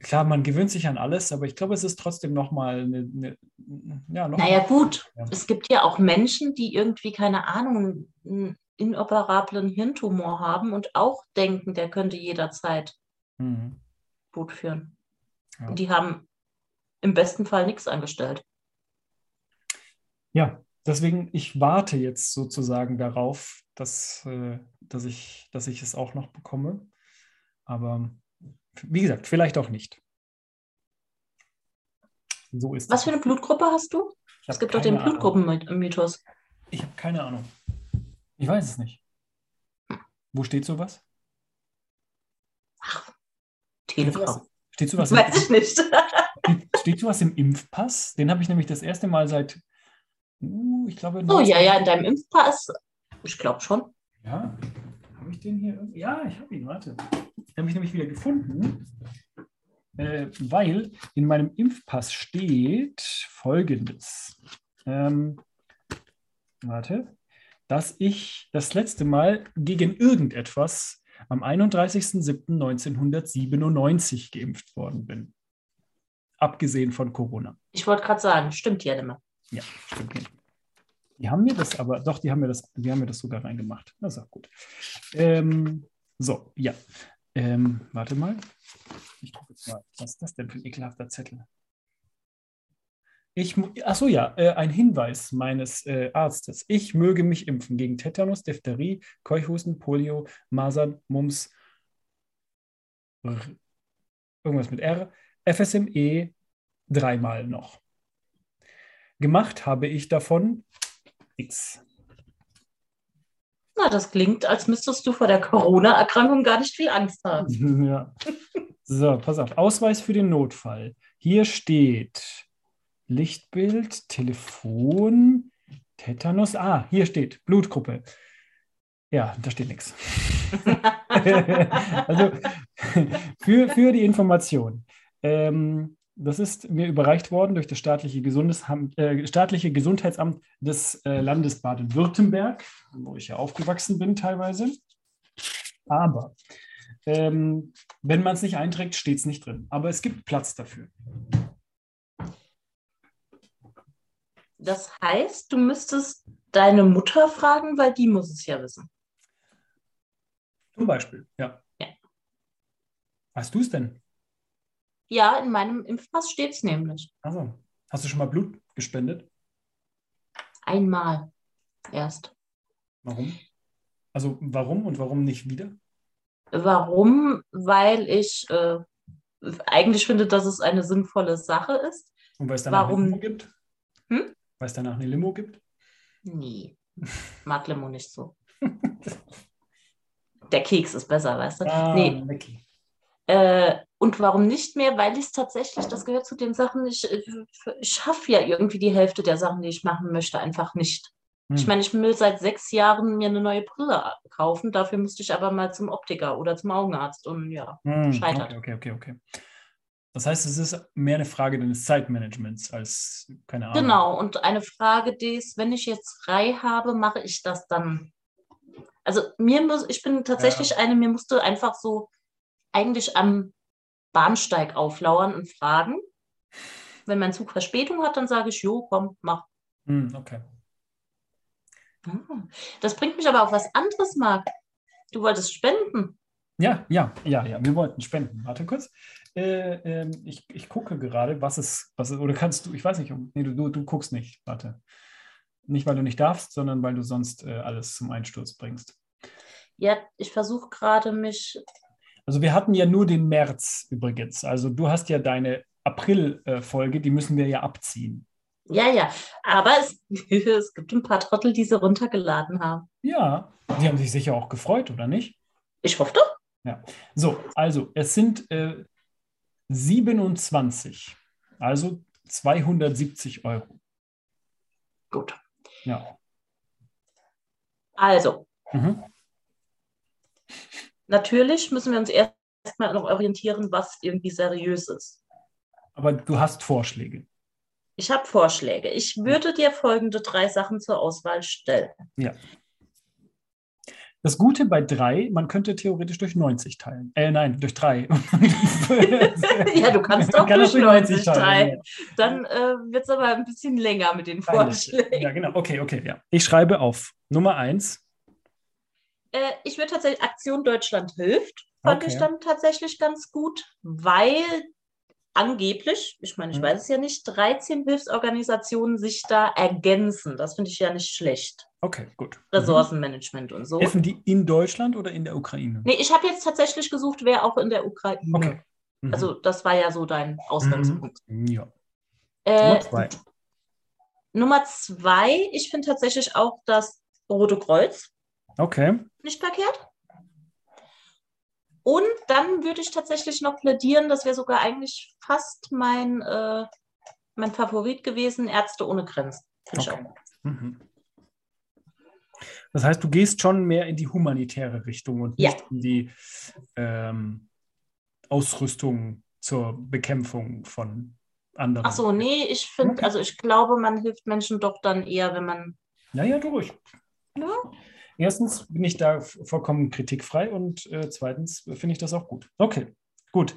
klar, man gewöhnt sich an alles, aber ich glaube, es ist trotzdem nochmal eine, eine, ja, noch Naja, gut. Ja. Es gibt ja auch Menschen, die irgendwie, keine Ahnung, einen inoperablen Hirntumor haben und auch denken, der könnte jederzeit Mhm. Boot führen. Ja. Und die haben im besten Fall nichts angestellt. Ja, deswegen, ich warte jetzt sozusagen darauf, dass, äh, dass, ich, dass ich es auch noch bekomme. Aber wie gesagt, vielleicht auch nicht. So ist Was es. für eine Blutgruppe hast du? Es gibt doch den. Blutgruppenmythos. Ich habe keine Ahnung. Ich weiß es nicht. Wo steht sowas? Sowas, Telegram. steht sowas, im, Weiß ich nicht. steht, steht sowas im Impfpass? Den habe ich nämlich das erste Mal seit, uh, ich glaube, Oh ja, ja, in deinem Impfpass. Ich glaube schon. Ja, habe ich den hier? Ja, ich habe ihn, warte. Den habe ich nämlich wieder gefunden, äh, weil in meinem Impfpass steht folgendes. Ähm, warte, dass ich das letzte Mal gegen irgendetwas am 31.07.1997 geimpft worden bin. Abgesehen von Corona. Ich wollte gerade sagen, stimmt ja immer. Ja, stimmt nicht. Die haben mir das aber, doch, die haben mir das, die haben mir das sogar reingemacht. Das ist auch gut. Ähm, so, ja. Ähm, warte mal. Ich gucke jetzt mal, was ist das denn für ein ekelhafter Zettel? Ich, mu- ach so, ja, äh, ein Hinweis meines äh, Arztes. Ich möge mich impfen gegen Tetanus, Diphtherie, Keuchhusten, Polio, Masern, Mumps, irgendwas mit R, FSME dreimal noch. Gemacht habe ich davon X. Na, das klingt, als müsstest du vor der Corona-Erkrankung gar nicht viel Angst haben. Ja. So, pass auf. Ausweis für den Notfall. Hier steht Lichtbild, Telefon, Tetanus. Ah, hier steht Blutgruppe. Ja, da steht nichts. also für, für die Information. Ähm, das ist mir überreicht worden durch das staatliche, Gesundesham- äh, staatliche Gesundheitsamt des äh, Landes Baden-Württemberg, wo ich ja aufgewachsen bin teilweise. Aber ähm, wenn man es nicht einträgt, steht es nicht drin. Aber es gibt Platz dafür. Das heißt, du müsstest deine Mutter fragen, weil die muss es ja wissen. Zum Beispiel, ja. Ja. Weißt du es denn? Ja, in meinem Impfpass steht es nämlich. Also, hast du schon mal Blut gespendet? Einmal erst. Warum? Also, warum und warum nicht wieder? Warum? Weil ich äh, eigentlich finde, dass es eine sinnvolle Sache ist. Und weil es danach Warum? eine Limo gibt? Hm? Weil es danach eine Limo gibt? Nee, mag Limo nicht so. Der Keks ist besser, weißt du? Ah, Nee. Mackie. Äh, und warum nicht mehr? Weil ich es tatsächlich, das gehört zu den Sachen, ich, ich, ich schaffe ja irgendwie die Hälfte der Sachen, die ich machen möchte, einfach nicht. Ich Hm. meine, ich will seit sechs Jahren mir eine neue Brille kaufen, dafür müsste ich aber mal zum Optiker oder zum Augenarzt und ja. Hm, scheitert. Okay, okay, okay, okay. Das heißt, es ist mehr eine Frage deines Zeitmanagements als, keine Ahnung. Genau, und eine Frage, die ist, wenn ich jetzt frei habe, mache ich das dann. Also mir muss, ich bin tatsächlich eine, mir musste einfach so eigentlich am Bahnsteig auflauern und fragen. Wenn mein Zug Verspätung hat, dann sage ich, jo, komm, mach. Hm, okay. Ah, Das bringt mich aber auf was anderes, Marc. Du wolltest spenden. Ja, ja, ja, ja. Wir wollten spenden. Warte kurz. Äh, ähm, ich, ich gucke gerade, was es, was es, oder kannst du, ich weiß nicht, nee, du, du, du guckst nicht. Warte. Nicht, weil du nicht darfst, sondern weil du sonst äh, alles zum Einsturz bringst. Ja, ich versuche gerade mich. Also wir hatten ja nur den März übrigens. Also du hast ja deine April-Folge, die müssen wir ja abziehen. Ja, ja. Aber es, es gibt ein paar Trottel, die sie runtergeladen haben. Ja, die haben sich sicher auch gefreut, oder nicht? Ich hoffe doch. So, also es sind äh, 27, also 270 Euro. Gut. Ja. Also, Mhm. Natürlich müssen wir uns erstmal noch orientieren, was irgendwie seriös ist. Aber du hast Vorschläge. Ich habe Vorschläge. Ich würde dir folgende drei Sachen zur Auswahl stellen. Ja. Das Gute bei drei, man könnte theoretisch durch 90 teilen. Äh, nein, durch drei. ja, du kannst doch durch 90 teilen. teilen. Dann äh, wird es aber ein bisschen länger mit den Vorschlägen. Ja, genau. Okay, okay, ja. Ich schreibe auf Nummer eins. Äh, ich würde tatsächlich Aktion Deutschland hilft. Fand okay. ich dann tatsächlich ganz gut, weil angeblich, ich meine, ich mhm. weiß es ja nicht, 13 Hilfsorganisationen sich da ergänzen. Das finde ich ja nicht schlecht. Okay, gut. Mhm. Ressourcenmanagement mhm. und so. Helfen die in Deutschland oder in der Ukraine? Nee, ich habe jetzt tatsächlich gesucht, wer auch in der Ukraine. Okay. Mhm. Also, das war ja so dein Ausgangspunkt. Mhm. Ja. Äh, Nummer zwei. Nummer zwei, ich finde tatsächlich auch das Rote Kreuz. Okay. Nicht verkehrt. Und dann würde ich tatsächlich noch plädieren, das wäre sogar eigentlich fast mein, äh, mein Favorit gewesen, Ärzte ohne Grenzen. Okay. Mhm. Das heißt, du gehst schon mehr in die humanitäre Richtung und nicht ja. in die ähm, Ausrüstung zur Bekämpfung von anderen. Ach so, nee, ich finde, okay. also ich glaube, man hilft Menschen doch dann eher, wenn man. Naja, durch. Ja. Erstens bin ich da vollkommen kritikfrei und äh, zweitens finde ich das auch gut. Okay, gut.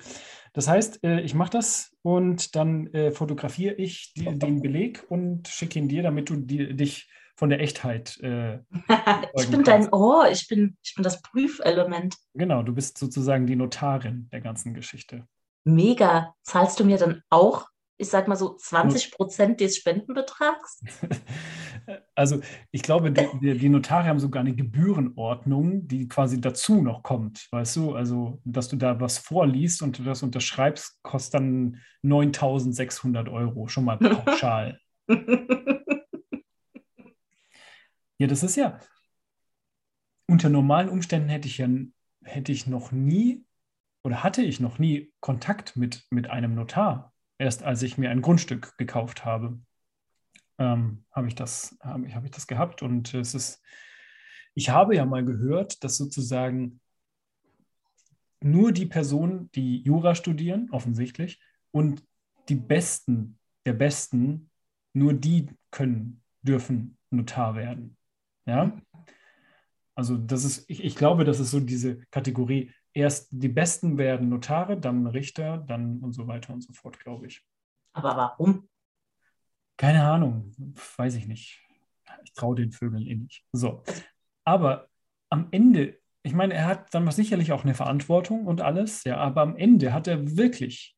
Das heißt, äh, ich mache das und dann äh, fotografiere ich die, den Beleg und schicke ihn dir, damit du die, dich von der Echtheit. Äh, ich bin dein Ohr, ich bin, ich bin das Prüfelement. Genau, du bist sozusagen die Notarin der ganzen Geschichte. Mega. Zahlst du mir dann auch ich sag mal so 20 Prozent des Spendenbetrags? Also ich glaube, die, die, Notare haben sogar eine Gebührenordnung, die quasi dazu noch kommt, weißt du? Also, dass du da was vorliest und das unterschreibst, kostet dann 9.600 Euro, schon mal pauschal. ja, das ist ja, unter normalen Umständen hätte ich ja hätte ich noch nie oder hatte ich noch nie Kontakt mit, mit einem Notar erst als ich mir ein Grundstück gekauft habe, ähm, habe ich, das, hab hab ich das gehabt. Und es ist, ich habe ja mal gehört, dass sozusagen nur die Personen, die Jura studieren, offensichtlich, und die Besten der Besten, nur die können, dürfen Notar werden. Ja? Also das ist, ich, ich glaube, das ist so diese Kategorie, erst die Besten werden Notare, dann Richter, dann und so weiter und so fort, glaube ich. Aber warum? Keine Ahnung, weiß ich nicht. Ich traue den Vögeln eh nicht. So. Aber am Ende, ich meine, er hat dann sicherlich auch eine Verantwortung und alles, ja, aber am Ende hat er wirklich,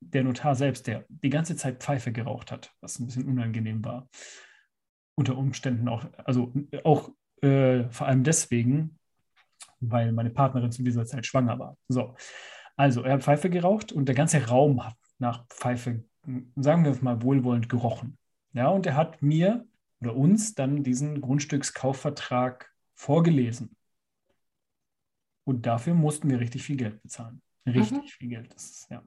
der Notar selbst, der die ganze Zeit Pfeife geraucht hat, was ein bisschen unangenehm war, unter Umständen auch, also auch äh, vor allem deswegen, weil meine Partnerin zu dieser Zeit schwanger war. So, also er hat Pfeife geraucht und der ganze Raum hat nach Pfeife, sagen wir es mal wohlwollend, gerochen. Ja, und er hat mir oder uns dann diesen Grundstückskaufvertrag vorgelesen. Und dafür mussten wir richtig viel Geld bezahlen. Richtig mhm. viel Geld. Ist, ja.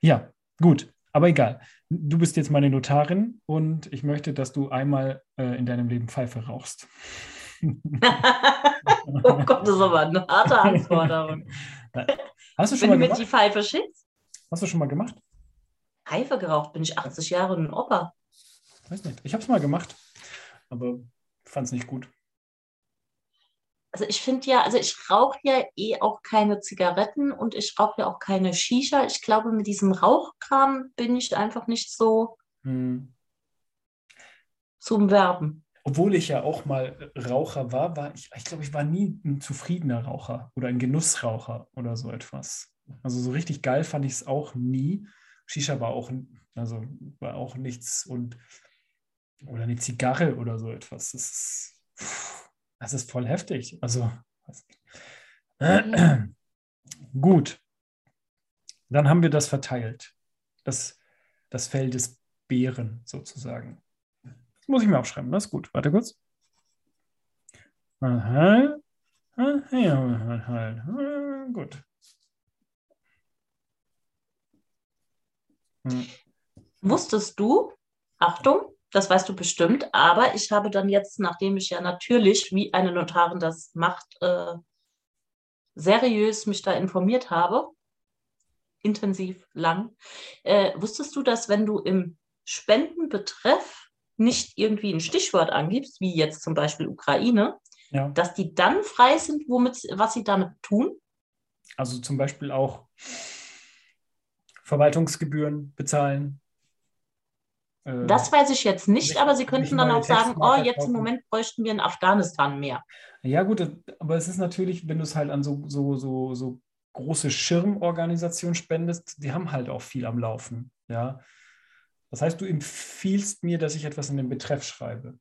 ja, gut. Aber egal. Du bist jetzt meine Notarin und ich möchte, dass du einmal äh, in deinem Leben Pfeife rauchst. oh Gott, das ist aber eine harte Anforderung. Hast du schon Wenn mal du mir die Pfeife schickst? Hast du schon mal gemacht? Pfeife geraucht? Bin ich 80 Jahre ein Opa? Weiß nicht. Ich habe es mal gemacht, aber fand es nicht gut. Also ich finde ja, also ich rauche ja eh auch keine Zigaretten und ich rauche ja auch keine Shisha. Ich glaube, mit diesem Rauchkram bin ich einfach nicht so hm. zum Werben obwohl ich ja auch mal Raucher war, war ich, ich glaube, ich war nie ein zufriedener Raucher oder ein Genussraucher oder so etwas. Also so richtig geil fand ich es auch nie. Shisha war auch, also war auch nichts und oder eine Zigarre oder so etwas. Das ist, das ist voll heftig. Also äh, gut. Dann haben wir das verteilt. Das, das Fell des Bären sozusagen. Muss ich mir aufschreiben, das ist gut. Warte kurz. Aha. Ja, gut. Hm. Wusstest du, Achtung, das weißt du bestimmt, aber ich habe dann jetzt, nachdem ich ja natürlich, wie eine Notarin das macht, äh, seriös mich da informiert habe, intensiv lang, äh, wusstest du, dass wenn du im Spendenbetreff nicht irgendwie ein Stichwort angibst, wie jetzt zum Beispiel Ukraine, Ja. dass die dann frei sind, womit, was sie damit tun? Also zum Beispiel auch Verwaltungsgebühren bezahlen. Äh, Das weiß ich jetzt nicht, aber sie könnten dann auch sagen, oh, jetzt im. Moment bräuchten wir in Afghanistan mehr. Ja, gut, aber es ist natürlich, wenn du es halt an so, so, so, so große Schirmorganisationen spendest, die haben halt auch viel am Laufen. Ja. Das heißt, du empfiehlst mir, dass ich etwas in den Betreff schreibe.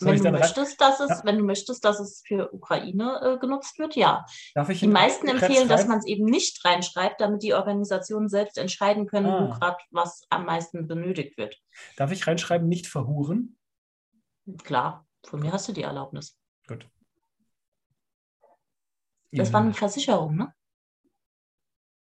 Wenn du, möchtest, dass es, Ja. wenn du möchtest, dass es für Ukraine äh, genutzt wird, ja. Darf ich Die meisten empfehlen, dass man es eben nicht reinschreibt, damit die Organisationen selbst entscheiden können, Ah. wo gerade was am meisten benötigt wird. Darf ich reinschreiben, nicht verhuren? Klar, von mir hast du die Erlaubnis. Gut. Das war eine Versicherung, ne?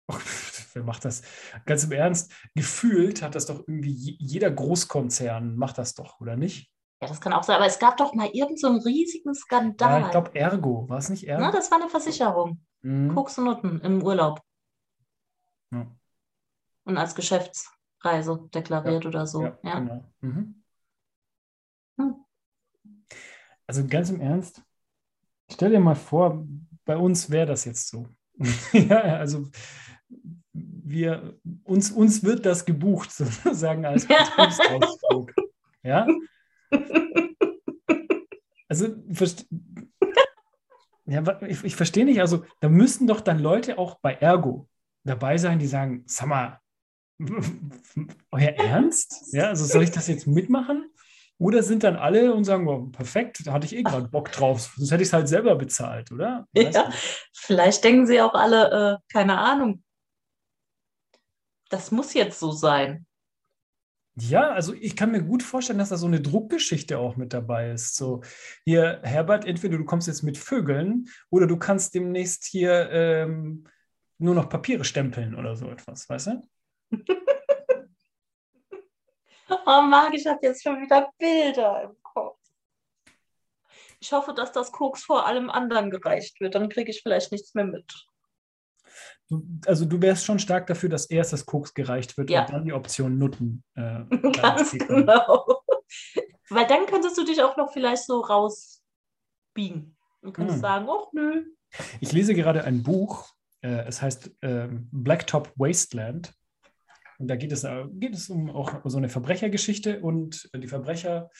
Wer macht das? Ganz im Ernst, gefühlt hat das doch irgendwie je- jeder Großkonzern macht das doch, oder nicht? Ja, das kann auch sein. Aber es gab doch mal irgendeinen so einen riesigen Ja, Skandal. ich glaube Ergo, war es nicht Na, Ergo? das war eine Versicherung. Mhm. Koks und Nutten im Urlaub Ja. und als Geschäftsreise deklariert oder so. Ja, Ja. genau. Mhm. Hm. Also ganz im Ernst, stell dir mal vor, bei uns wäre das jetzt so. ja, also wir, uns, uns wird das gebucht, sozusagen als Betriebsausflug. ja? Also, ja, ich, ich verstehe nicht, also da müssten doch dann Leute auch bei Ergo dabei sein, die sagen, sag mal, euer Ernst? Ja, also soll ich das jetzt mitmachen? Oder sind dann alle und sagen, oh, perfekt, da hatte ich eh gerade Bock drauf, sonst hätte ich es halt selber bezahlt, oder? Ja. Vielleicht denken sie auch alle, äh, keine Ahnung. Das muss jetzt so sein. Ja, also ich kann mir gut vorstellen, dass da so eine Druckgeschichte auch mit dabei ist. So, hier, Herbert, entweder du kommst jetzt mit Vögeln oder du kannst demnächst hier ähm, nur noch Papiere stempeln oder so etwas, weißt du? Oh, Marc, ich habe jetzt schon wieder Bilder im Kopf. Ich hoffe, dass das Koks vor allem anderen gereicht wird. Dann kriege ich vielleicht nichts mehr mit. Du, also du wärst schon stark dafür, dass erst das Koks gereicht wird Ja. und dann die Option Nutten. Äh, Ganz genau. Weil dann könntest du dich auch noch vielleicht so rausbiegen. Und könntest Hm. sagen, oh nö. Ich lese gerade ein Buch, äh, es heißt ähm, Blacktop Wasteland. Und da geht es, äh, geht es um auch so eine Verbrechergeschichte und äh, die Verbrecher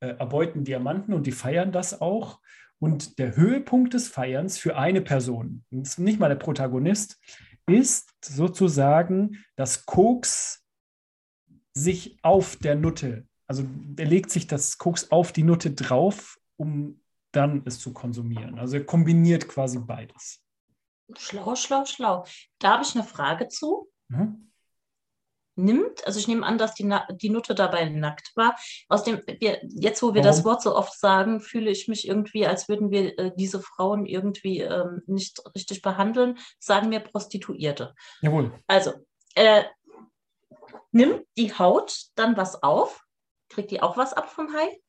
äh, erbeuten Diamanten und die feiern das auch. Und der Höhepunkt des Feierns für eine Person, nicht mal der Protagonist, ist sozusagen, dass Koks sich auf der Nutte, also er legt sich das Koks auf die Nutte drauf, um dann es zu konsumieren. Also er kombiniert quasi beides. Schlau, schlau, schlau. Da habe ich eine Frage zu. Mhm. Nimmt, also ich nehme an, dass die, Na die Nutte dabei nackt war. Aus dem, jetzt, wo wir das Warum? Wort so oft sagen, fühle ich mich irgendwie, als würden wir äh, diese Frauen irgendwie ähm, nicht richtig behandeln. Sagen wir Prostituierte. Jawohl. Also, äh, nimmt die Haut dann was auf? Kriegt die auch was ab vom Hai?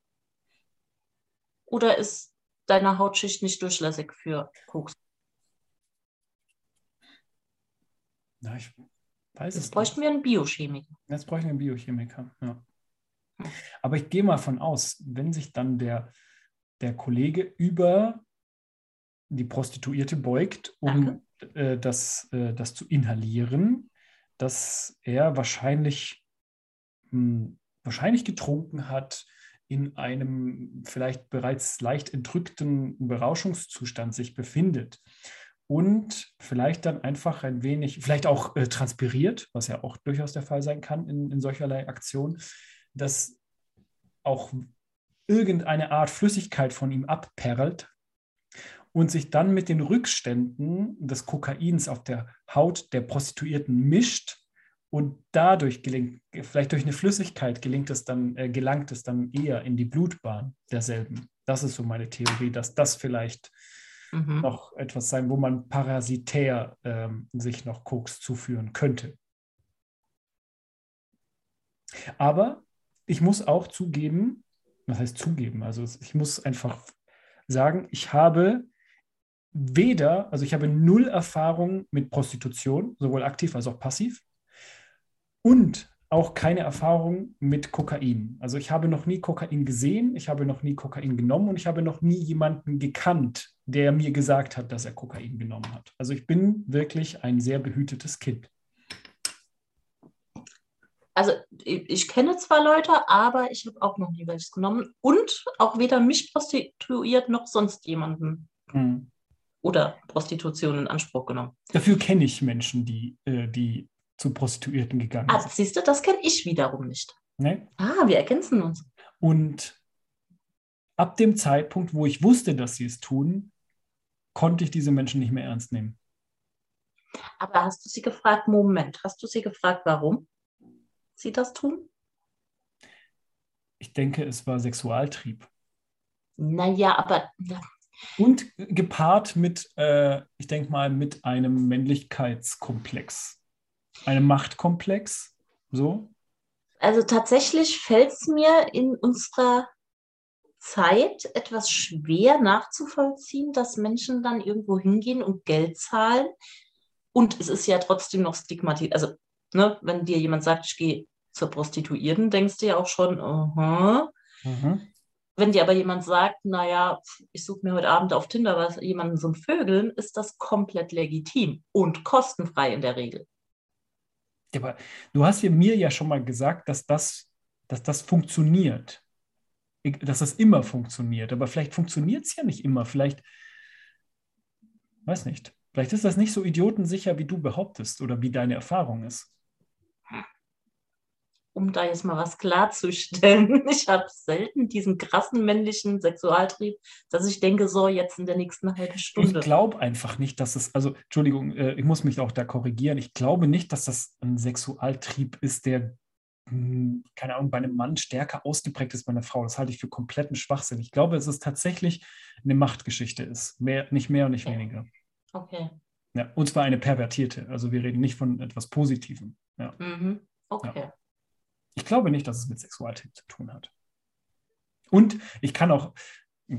Oder ist deine Hautschicht nicht durchlässig für Koks? Ja, ich weiß Jetzt bräuchten wir einen Biochemiker. Jetzt bräuchten wir einen Biochemiker. Ja. Aber ich gehe mal von aus, wenn sich dann der, der Kollege über die Prostituierte beugt, um äh, das, äh, das zu inhalieren, dass er wahrscheinlich, mh, wahrscheinlich getrunken hat, in einem vielleicht bereits leicht entrückten Berauschungszustand sich befindet und vielleicht dann einfach ein wenig, vielleicht auch äh, transpiriert, was ja auch durchaus der Fall sein kann in, in solcherlei Aktionen, dass auch irgendeine Art Flüssigkeit von ihm abperlt und sich dann mit den Rückständen des Kokains auf der Haut der Prostituierten mischt und dadurch gelingt, vielleicht durch eine Flüssigkeit gelingt es dann, äh, gelangt es dann eher in die Blutbahn derselben. Das ist so meine Theorie, dass das vielleicht Mhm. noch etwas sein, wo man parasitär ähm, sich noch Koks zuführen könnte. Aber ich muss auch zugeben, was heißt zugeben? Also ich muss einfach sagen, ich habe weder, also ich habe null Erfahrung mit Prostitution, sowohl aktiv als auch passiv. Und auch keine Erfahrung mit Kokain. Also ich habe noch nie Kokain gesehen, ich habe noch nie Kokain genommen und ich habe noch nie jemanden gekannt, der mir gesagt hat, dass er Kokain genommen hat. Also ich bin wirklich ein sehr behütetes Kind. Also ich, ich kenne zwar Leute, aber ich habe auch noch nie welches genommen und auch weder mich prostituiert noch sonst jemanden. Hm. Oder Prostitution in Anspruch genommen. Dafür kenne ich Menschen, die, äh, die zu Prostituierten gegangen ah. Siehst du, das kenne ich wiederum nicht. Nee? Ah, wir ergänzen uns. Und ab dem Zeitpunkt, wo ich wusste, dass sie es tun, konnte ich diese Menschen nicht mehr ernst nehmen. Aber hast du sie gefragt, Moment, hast du sie gefragt, warum sie das tun? Ich denke, es war Sexualtrieb. Naja, aber. Und gepaart mit, äh, ich denke mal, mit einem Männlichkeitskomplex einem Machtkomplex? So? Also tatsächlich fällt es mir in unserer Zeit etwas schwer nachzuvollziehen, dass Menschen dann irgendwo hingehen und Geld zahlen. Und es ist ja trotzdem noch stigmatisiert. Also, ne, wenn dir jemand sagt, ich gehe zur Prostituierten, denkst du ja auch schon, uh -huh. mhm. Wenn dir aber jemand sagt, naja, ich suche mir heute Abend auf Tinder was, jemanden zum Vögeln, ist das komplett legitim und kostenfrei in der Regel. Aber du hast mir ja schon mal gesagt, dass das, dass das funktioniert. Dass das immer funktioniert. Aber vielleicht funktioniert es ja nicht immer. Vielleicht, weiß nicht. Vielleicht ist das nicht so idiotensicher, wie du behauptest oder wie deine Erfahrung ist um da jetzt mal was klarzustellen, ich habe selten diesen krassen männlichen Sexualtrieb, dass ich denke, so jetzt in der nächsten halben Stunde. Ich glaube einfach nicht, dass es, also Entschuldigung, äh, ich muss mich auch da korrigieren, ich glaube nicht, dass das ein Sexualtrieb ist, der, hm, keine Ahnung, bei einem Mann stärker ausgeprägt ist bei einer Frau. Das halte ich für kompletten Schwachsinn. Ich glaube, dass es tatsächlich eine Machtgeschichte ist. Mehr, nicht mehr und nicht okay. weniger. Okay. Ja, und zwar eine pervertierte. Also wir reden nicht von etwas Positivem. Ja. Mhm. Okay. Ja. Ich glaube nicht, dass es mit Sexualität zu tun hat. Und ich kann auch,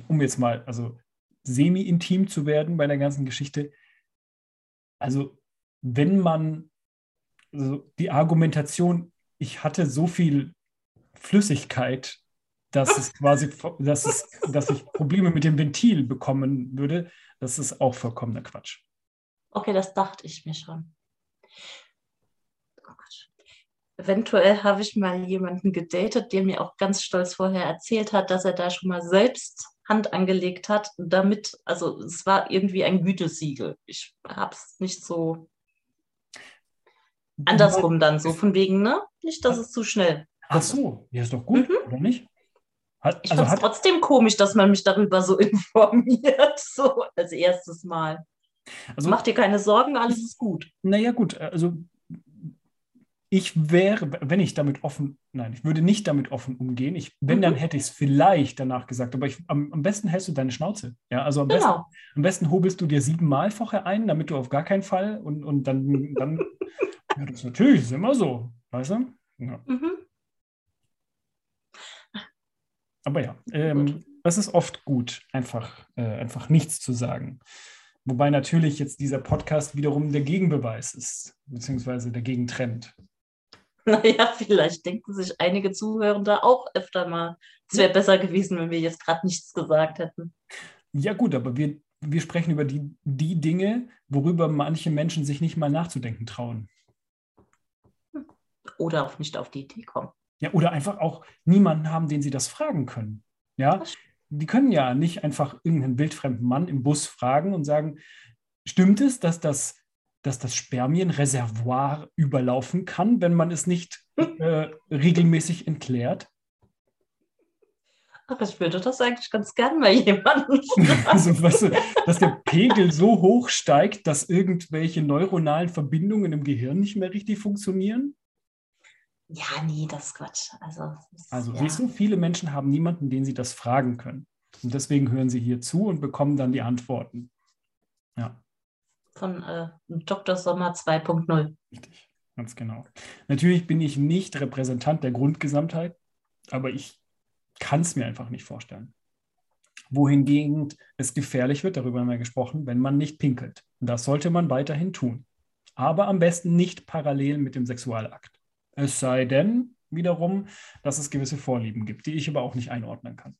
um jetzt mal also semi-intim zu werden bei der ganzen Geschichte, also wenn man also die Argumentation, ich hatte so viel Flüssigkeit, dass es quasi, dass, es, dass ich Probleme mit dem Ventil bekommen würde, das ist auch vollkommener Quatsch. Okay, das dachte ich mir schon. Eventuell habe ich mal jemanden gedatet, der mir auch ganz stolz vorher erzählt hat, dass er da schon mal selbst Hand angelegt hat, damit, also es war irgendwie ein Gütesiegel. Ich habe es nicht so andersrum dann, so von wegen, ne? Nicht, dass es zu schnell. Ach so, ja, ist doch gut, mhm. oder nicht? Hat, ich also finde es trotzdem komisch, dass man mich darüber so informiert, so als erstes Mal. Also, Mach dir keine Sorgen, alles ist gut. Naja, gut, also ich wäre, wenn ich damit offen, nein, ich würde nicht damit offen umgehen. Ich, wenn, mhm. dann hätte ich es vielleicht danach gesagt. Aber ich, am, am, besten hältst du deine Schnauze. Ja, also am, genau. besten, am besten hobelst du dir siebenmal vorher ein, damit du auf gar keinen Fall und, und dann, dann ja, das ist natürlich, das ist immer so, weißt du? Ja. Mhm. Aber ja, ähm, das ist oft gut, einfach, äh, einfach nichts zu sagen. Wobei natürlich jetzt dieser Podcast wiederum der Gegenbeweis ist, beziehungsweise der Gegentrend. Naja, vielleicht denken sich einige Zuhörende auch öfter mal, es wäre besser gewesen, wenn wir jetzt gerade nichts gesagt hätten. Ja, gut, aber wir, wir sprechen über die, die Dinge, worüber manche Menschen sich nicht mal nachzudenken trauen. Oder auch nicht auf die Idee kommen. Ja, oder einfach auch niemanden haben, den sie das fragen können. Ja, die können ja nicht einfach irgendeinen wildfremden Mann im Bus fragen und sagen, stimmt es, dass das dass das Spermienreservoir überlaufen kann, wenn man es nicht äh, regelmäßig entleert? Ach, ich würde das eigentlich ganz gern mal jemanden also, weißt du, dass der Pegel so hoch steigt, dass irgendwelche neuronalen Verbindungen im Gehirn nicht mehr richtig funktionieren? Ja, nee, das ist Quatsch. Also, also ja. du, viele Menschen haben niemanden, den sie das fragen können. Und deswegen hören sie hier zu und bekommen dann die Antworten. Ja von äh, Dr. Sommer 2.0. Richtig, ganz genau. Natürlich bin ich nicht Repräsentant der Grundgesamtheit, aber ich kann es mir einfach nicht vorstellen. wohingegen es gefährlich wird, darüber haben wir gesprochen, wenn man nicht pinkelt. Das sollte man weiterhin tun. Aber am besten nicht parallel mit dem Sexualakt. Es sei denn, wiederum, dass es gewisse Vorlieben gibt, die ich aber auch nicht einordnen kann.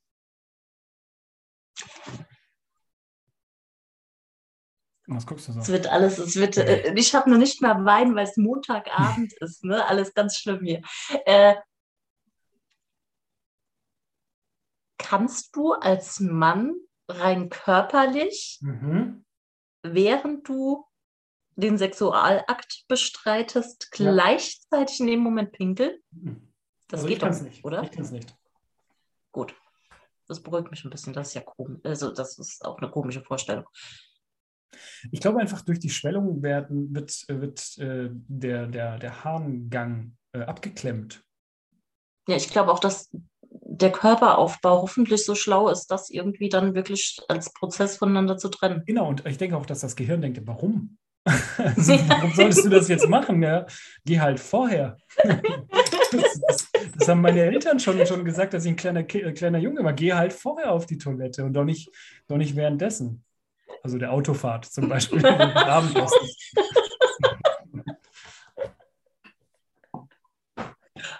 Was guckst du so? Es wird alles, es wird, äh, ich habe noch nicht mal Wein, weil es Montagabend ist, ne? Alles ganz schlimm hier. Äh, kannst du als Mann rein körperlich, Mhm. während du den Sexualakt bestreitest, gleichzeitig in dem Moment pinkeln? Das Also geht doch nicht, oder? Ich kann es nicht. Gut. Das beruhigt mich ein bisschen. Das ist ja komisch. Also, das ist auch eine komische Vorstellung. Ich glaube einfach, durch die Schwellung werden, wird, wird äh, der, der, der Harngang äh, abgeklemmt. Ja, ich glaube auch, dass der Körperaufbau hoffentlich so schlau ist, das irgendwie dann wirklich als Prozess voneinander zu trennen. Genau, und ich denke auch, dass das Gehirn denkt, warum? also, warum solltest du das jetzt machen? Ja? Geh halt vorher. Das, das, das haben meine Eltern schon, schon gesagt, dass ich ein kleiner, äh, kleiner Junge war. Geh halt vorher auf die Toilette und doch nicht, doch nicht währenddessen. Also der Autofahrt zum Beispiel.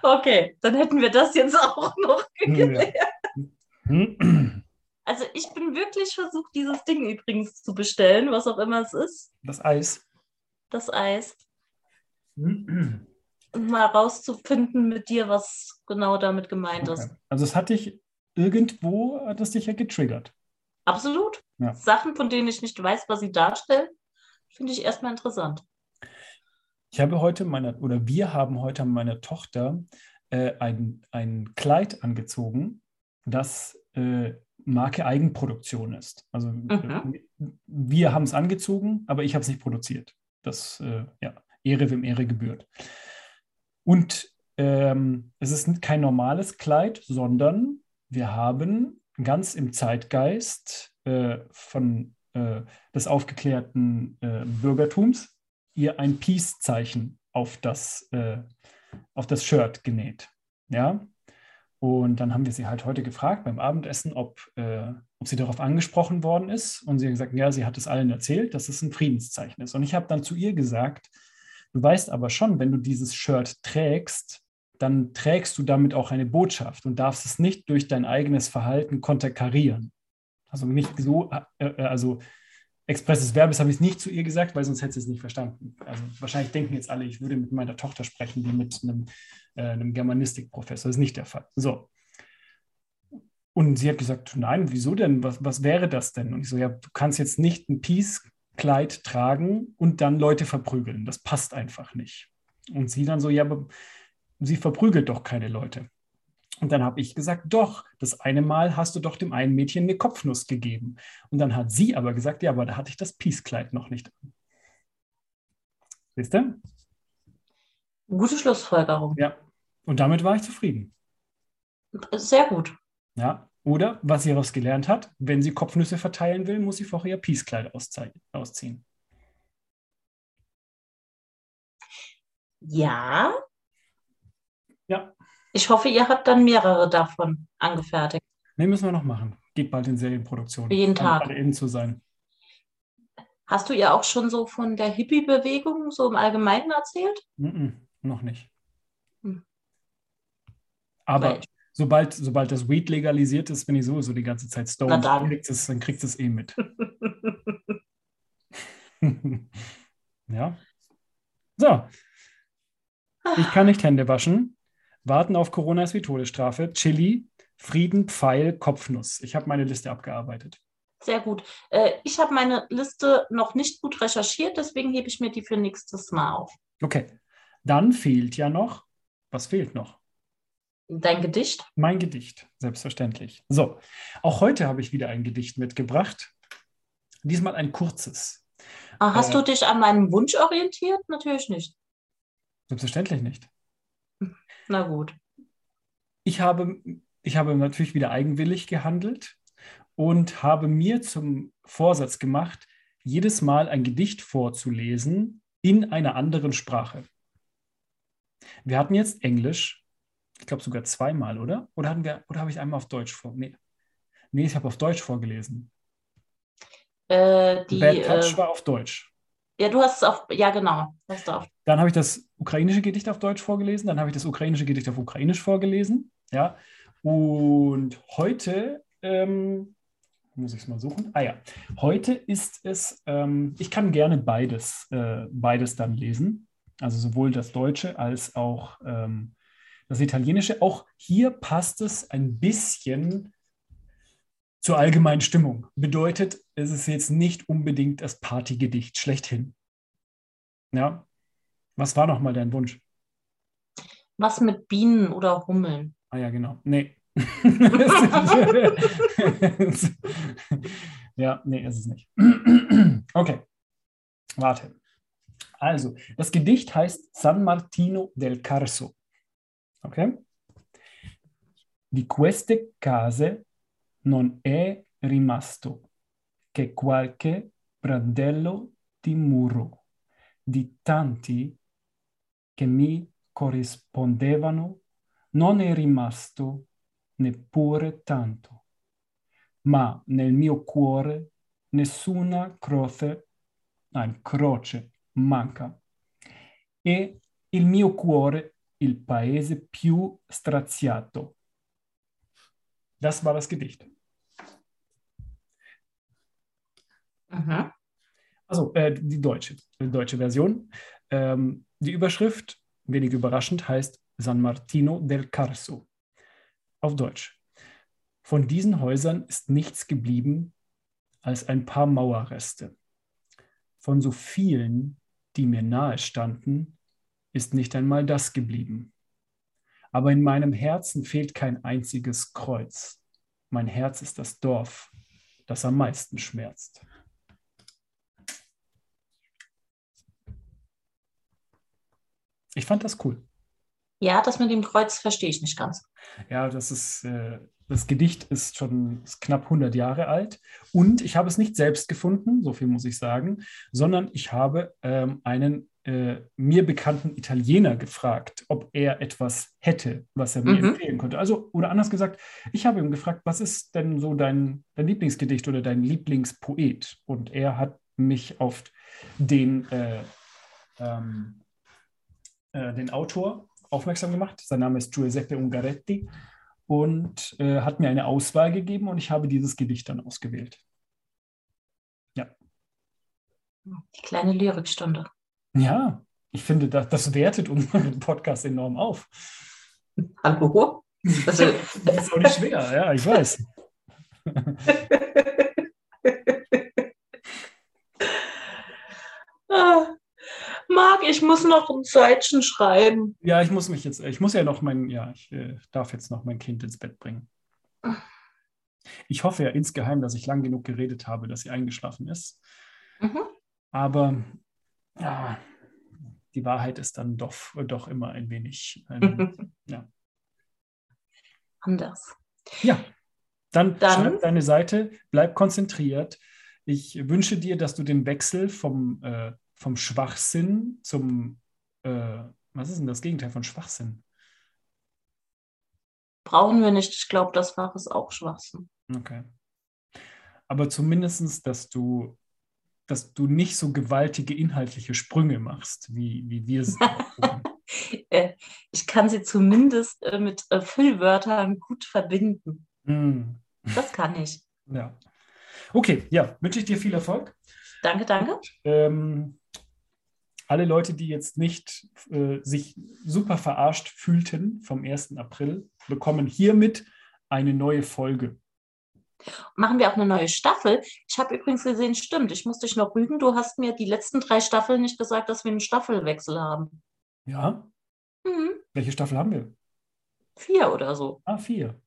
Okay, dann hätten wir das jetzt auch noch geklärt. Ja. Also ich bin wirklich versucht, dieses Ding übrigens zu bestellen, was auch immer es ist, Das Eis. das Eis, und mal rauszufinden mit dir, was genau damit gemeint ist. Okay. Also es hat dich irgendwo, hat es dich ja getriggert. Absolut. Ja. Sachen, von denen ich nicht weiß, was sie darstellen, finde ich erstmal interessant. Ich habe heute meiner, oder wir haben heute meiner Tochter äh, ein, ein Kleid angezogen, das äh, Marke Eigenproduktion ist. Also Mhm. äh, wir haben es angezogen, aber ich habe es nicht produziert. Das, äh, ja, Ehre, wem Ehre gebührt. Und ähm, es ist kein normales Kleid, sondern wir haben ganz im Zeitgeist äh, von äh, des aufgeklärten äh, Bürgertums ihr ein Peace-Zeichen auf das, äh, auf das Shirt genäht. Ja. Und dann haben wir sie halt heute gefragt beim Abendessen, ob, äh, ob sie darauf angesprochen worden ist. Und sie hat gesagt, ja, sie hat es allen erzählt, dass es ein Friedenszeichen ist. Und ich habe dann zu ihr gesagt, du weißt aber schon, wenn du dieses Shirt trägst, dann trägst du damit auch eine Botschaft und darfst es nicht durch dein eigenes Verhalten konterkarieren. Also nicht so, äh, äh, also expresses Verbes habe ich es nicht zu ihr gesagt, weil sonst hätte sie es nicht verstanden. Also wahrscheinlich denken jetzt alle, ich würde mit meiner Tochter sprechen, wie mit einem, äh, einem Germanistikprofessor. Das ist nicht der Fall. So. Und sie hat gesagt, nein, wieso denn? Was, was wäre das denn? Und ich so, ja, du kannst jetzt nicht ein Peace-Kleid tragen und dann Leute verprügeln. Das passt einfach nicht. Und sie dann so, ja, aber sie verprügelt doch keine Leute. Und dann habe ich gesagt, doch, das eine Mal hast du doch dem einen Mädchen eine Kopfnuss gegeben. Und dann hat sie aber gesagt, ja, aber da hatte ich das Peace-Kleid noch nicht an. Siehst du? Gute Schlussfolgerung. Ja. Und damit war ich zufrieden. Sehr gut. Ja. Oder was sie daraus gelernt hat, wenn sie Kopfnüsse verteilen will, muss sie vorher ihr Peace-Kleid ausziehen. Ja. Ja. Ich hoffe, ihr habt dann mehrere davon angefertigt. Nee, müssen wir noch machen. Geht bald in Serienproduktion. Für jeden Tag. In zu sein. Hast du ihr auch schon so von der Hippie-Bewegung so im Allgemeinen erzählt? Mm-mm, noch nicht. Hm. Aber sobald, sobald das Weed legalisiert ist, bin ich sowieso die ganze Zeit stoned. dann. Kriegt es, dann kriegt es eh mit. ja. So. Ich kann nicht Hände waschen. Warten auf Corona ist wie Todesstrafe. Chili, Frieden, Pfeil, Kopfnuss. Ich habe meine Liste abgearbeitet. Sehr gut. Äh, ich habe meine Liste noch nicht gut recherchiert, deswegen hebe ich mir die für nächstes Mal auf. Okay. Dann fehlt ja noch, was fehlt noch? Dein Gedicht? Mein Gedicht, selbstverständlich. So, auch heute habe ich wieder ein Gedicht mitgebracht. Diesmal ein kurzes. Ah, hast Äh. du dich an meinem Wunsch orientiert? Natürlich nicht. Selbstverständlich nicht. Na gut. Ich habe, ich habe natürlich wieder eigenwillig gehandelt und habe mir zum Vorsatz gemacht, jedes Mal ein Gedicht vorzulesen in einer anderen Sprache. Wir hatten jetzt Englisch, ich glaube sogar zweimal, oder? Oder hatten wir, oder habe ich einmal auf Deutsch vor? Nee. Nee, ich habe auf Deutsch vorgelesen. Äh, die, Bad Touch äh, war auf Deutsch. Ja, du hast es auf, ja genau, hast du auf. Dann habe ich das ukrainische Gedicht auf Deutsch vorgelesen. Dann habe ich das ukrainische Gedicht auf Ukrainisch vorgelesen. Ja. Und heute ähm, muss ich es mal suchen. Ah ja, heute ist es, ähm, ich kann gerne beides, äh, beides dann lesen. Also sowohl das Deutsche als auch ähm, das Italienische. Auch hier passt es ein bisschen zur allgemeinen Stimmung. Bedeutet, es ist jetzt nicht unbedingt das Partygedicht schlechthin. Ja. Was war nochmal dein Wunsch? Was mit Bienen oder Hummeln? Ah ja, genau. Nee. ja, nee, ist es nicht. okay. Warte. Also, das Gedicht heißt San Martino del Carso. Okay? Di queste case non è rimasto che qualche pradello di muro, di tanti che mi corrispondevano, non è rimasto neppure tanto, ma nel mio cuore nessuna croce, nein, croce manca. E il mio cuore il paese più straziato. Das war das Gedicht. Mhm. Also äh, die deutsche, die deutsche Version. Ähm, die Überschrift, wenig überraschend, heißt San Martino del Carso. Auf Deutsch. Von diesen Häusern ist nichts geblieben als ein paar Mauerreste. Von so vielen, die mir nahe standen, ist nicht einmal das geblieben. Aber in meinem Herzen fehlt kein einziges Kreuz. Mein Herz ist das Dorf, das am meisten schmerzt. Ich fand das cool. Ja, das mit dem Kreuz verstehe ich nicht ganz. Ja, das ist, äh, das Gedicht ist schon ist knapp 100 Jahre alt und ich habe es nicht selbst gefunden, so viel muss ich sagen, sondern ich habe ähm, einen äh, mir bekannten Italiener gefragt, ob er etwas hätte, was er mir Mhm. empfehlen könnte. Also, oder anders gesagt, ich habe ihn gefragt, was ist denn so dein, dein Lieblingsgedicht oder dein Lieblingspoet? Und er hat mich auf den, äh, ähm, äh, den Autor aufmerksam gemacht. Sein Name ist Giuseppe Ungaretti und äh, hat mir eine Auswahl gegeben und ich habe dieses Gedicht dann ausgewählt. Die kleine Lyrikstunde. Ja, ich finde, das, das wertet unseren Podcast enorm auf. Hallo? Also, Das ist auch nicht schwer, ja, ich weiß. ah, Marc, ich muss noch ein Seitchen schreiben. Ja, ich muss mich jetzt, ich muss ja noch mein, ja, ich äh, darf jetzt noch mein Kind ins Bett bringen. Ich hoffe ja insgeheim, dass ich lang genug geredet habe, dass sie eingeschlafen ist. Mhm. Aber ja, die Wahrheit ist dann doch, doch immer ein wenig. Ähm, ja. Anders. ja, dann, Dann- schreib deine Seite, bleib konzentriert. Ich wünsche dir, dass du den Wechsel vom, äh, vom Schwachsinn zum, äh, was ist denn das Gegenteil von Schwachsinn? Brauchen wir nicht. Ich glaube, das Fach ist auch Schwachsinn. Okay. Aber zumindest, dass du, dass du nicht so gewaltige inhaltliche Sprünge machst, wie, wie wir es. Äh, ich kann sie zumindest äh, mit äh, Füllwörtern gut verbinden. Hm, Das kann ich. ja. Okay, ja, wünsche ich dir viel Erfolg. Danke, danke. Ähm, alle Leute, die jetzt nicht äh, sich super verarscht fühlten vom 1. April, bekommen hiermit eine neue Folge. Machen wir auch eine neue Staffel. Ich habe übrigens gesehen, stimmt, ich muss dich noch rügen. Du hast mir die letzten drei Staffeln nicht gesagt, dass wir einen Staffelwechsel haben. Ja, Mhm. welche Staffel haben wir? Vier oder so. Ah, vier.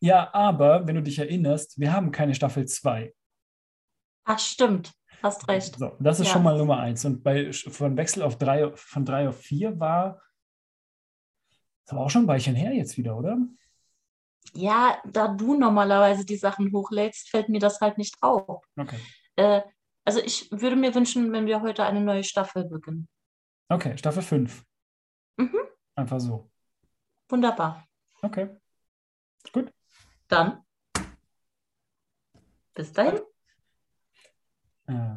Ja, aber wenn du dich erinnerst, wir haben keine Staffel 2. Ach, stimmt. Hast recht. So, das ist Ja. schon mal Nummer eins. Und bei, von Wechsel auf drei, von drei auf vier war, das war auch schon ein Weilchen her jetzt wieder, oder? Ja, da du normalerweise die Sachen hochlädst, fällt mir das halt nicht auf. Okay. Äh, also ich würde mir wünschen, wenn wir heute eine neue Staffel beginnen. Okay, Staffel 5. Mhm. Einfach so. Wunderbar. Okay. Dann Bis dahin. Ja.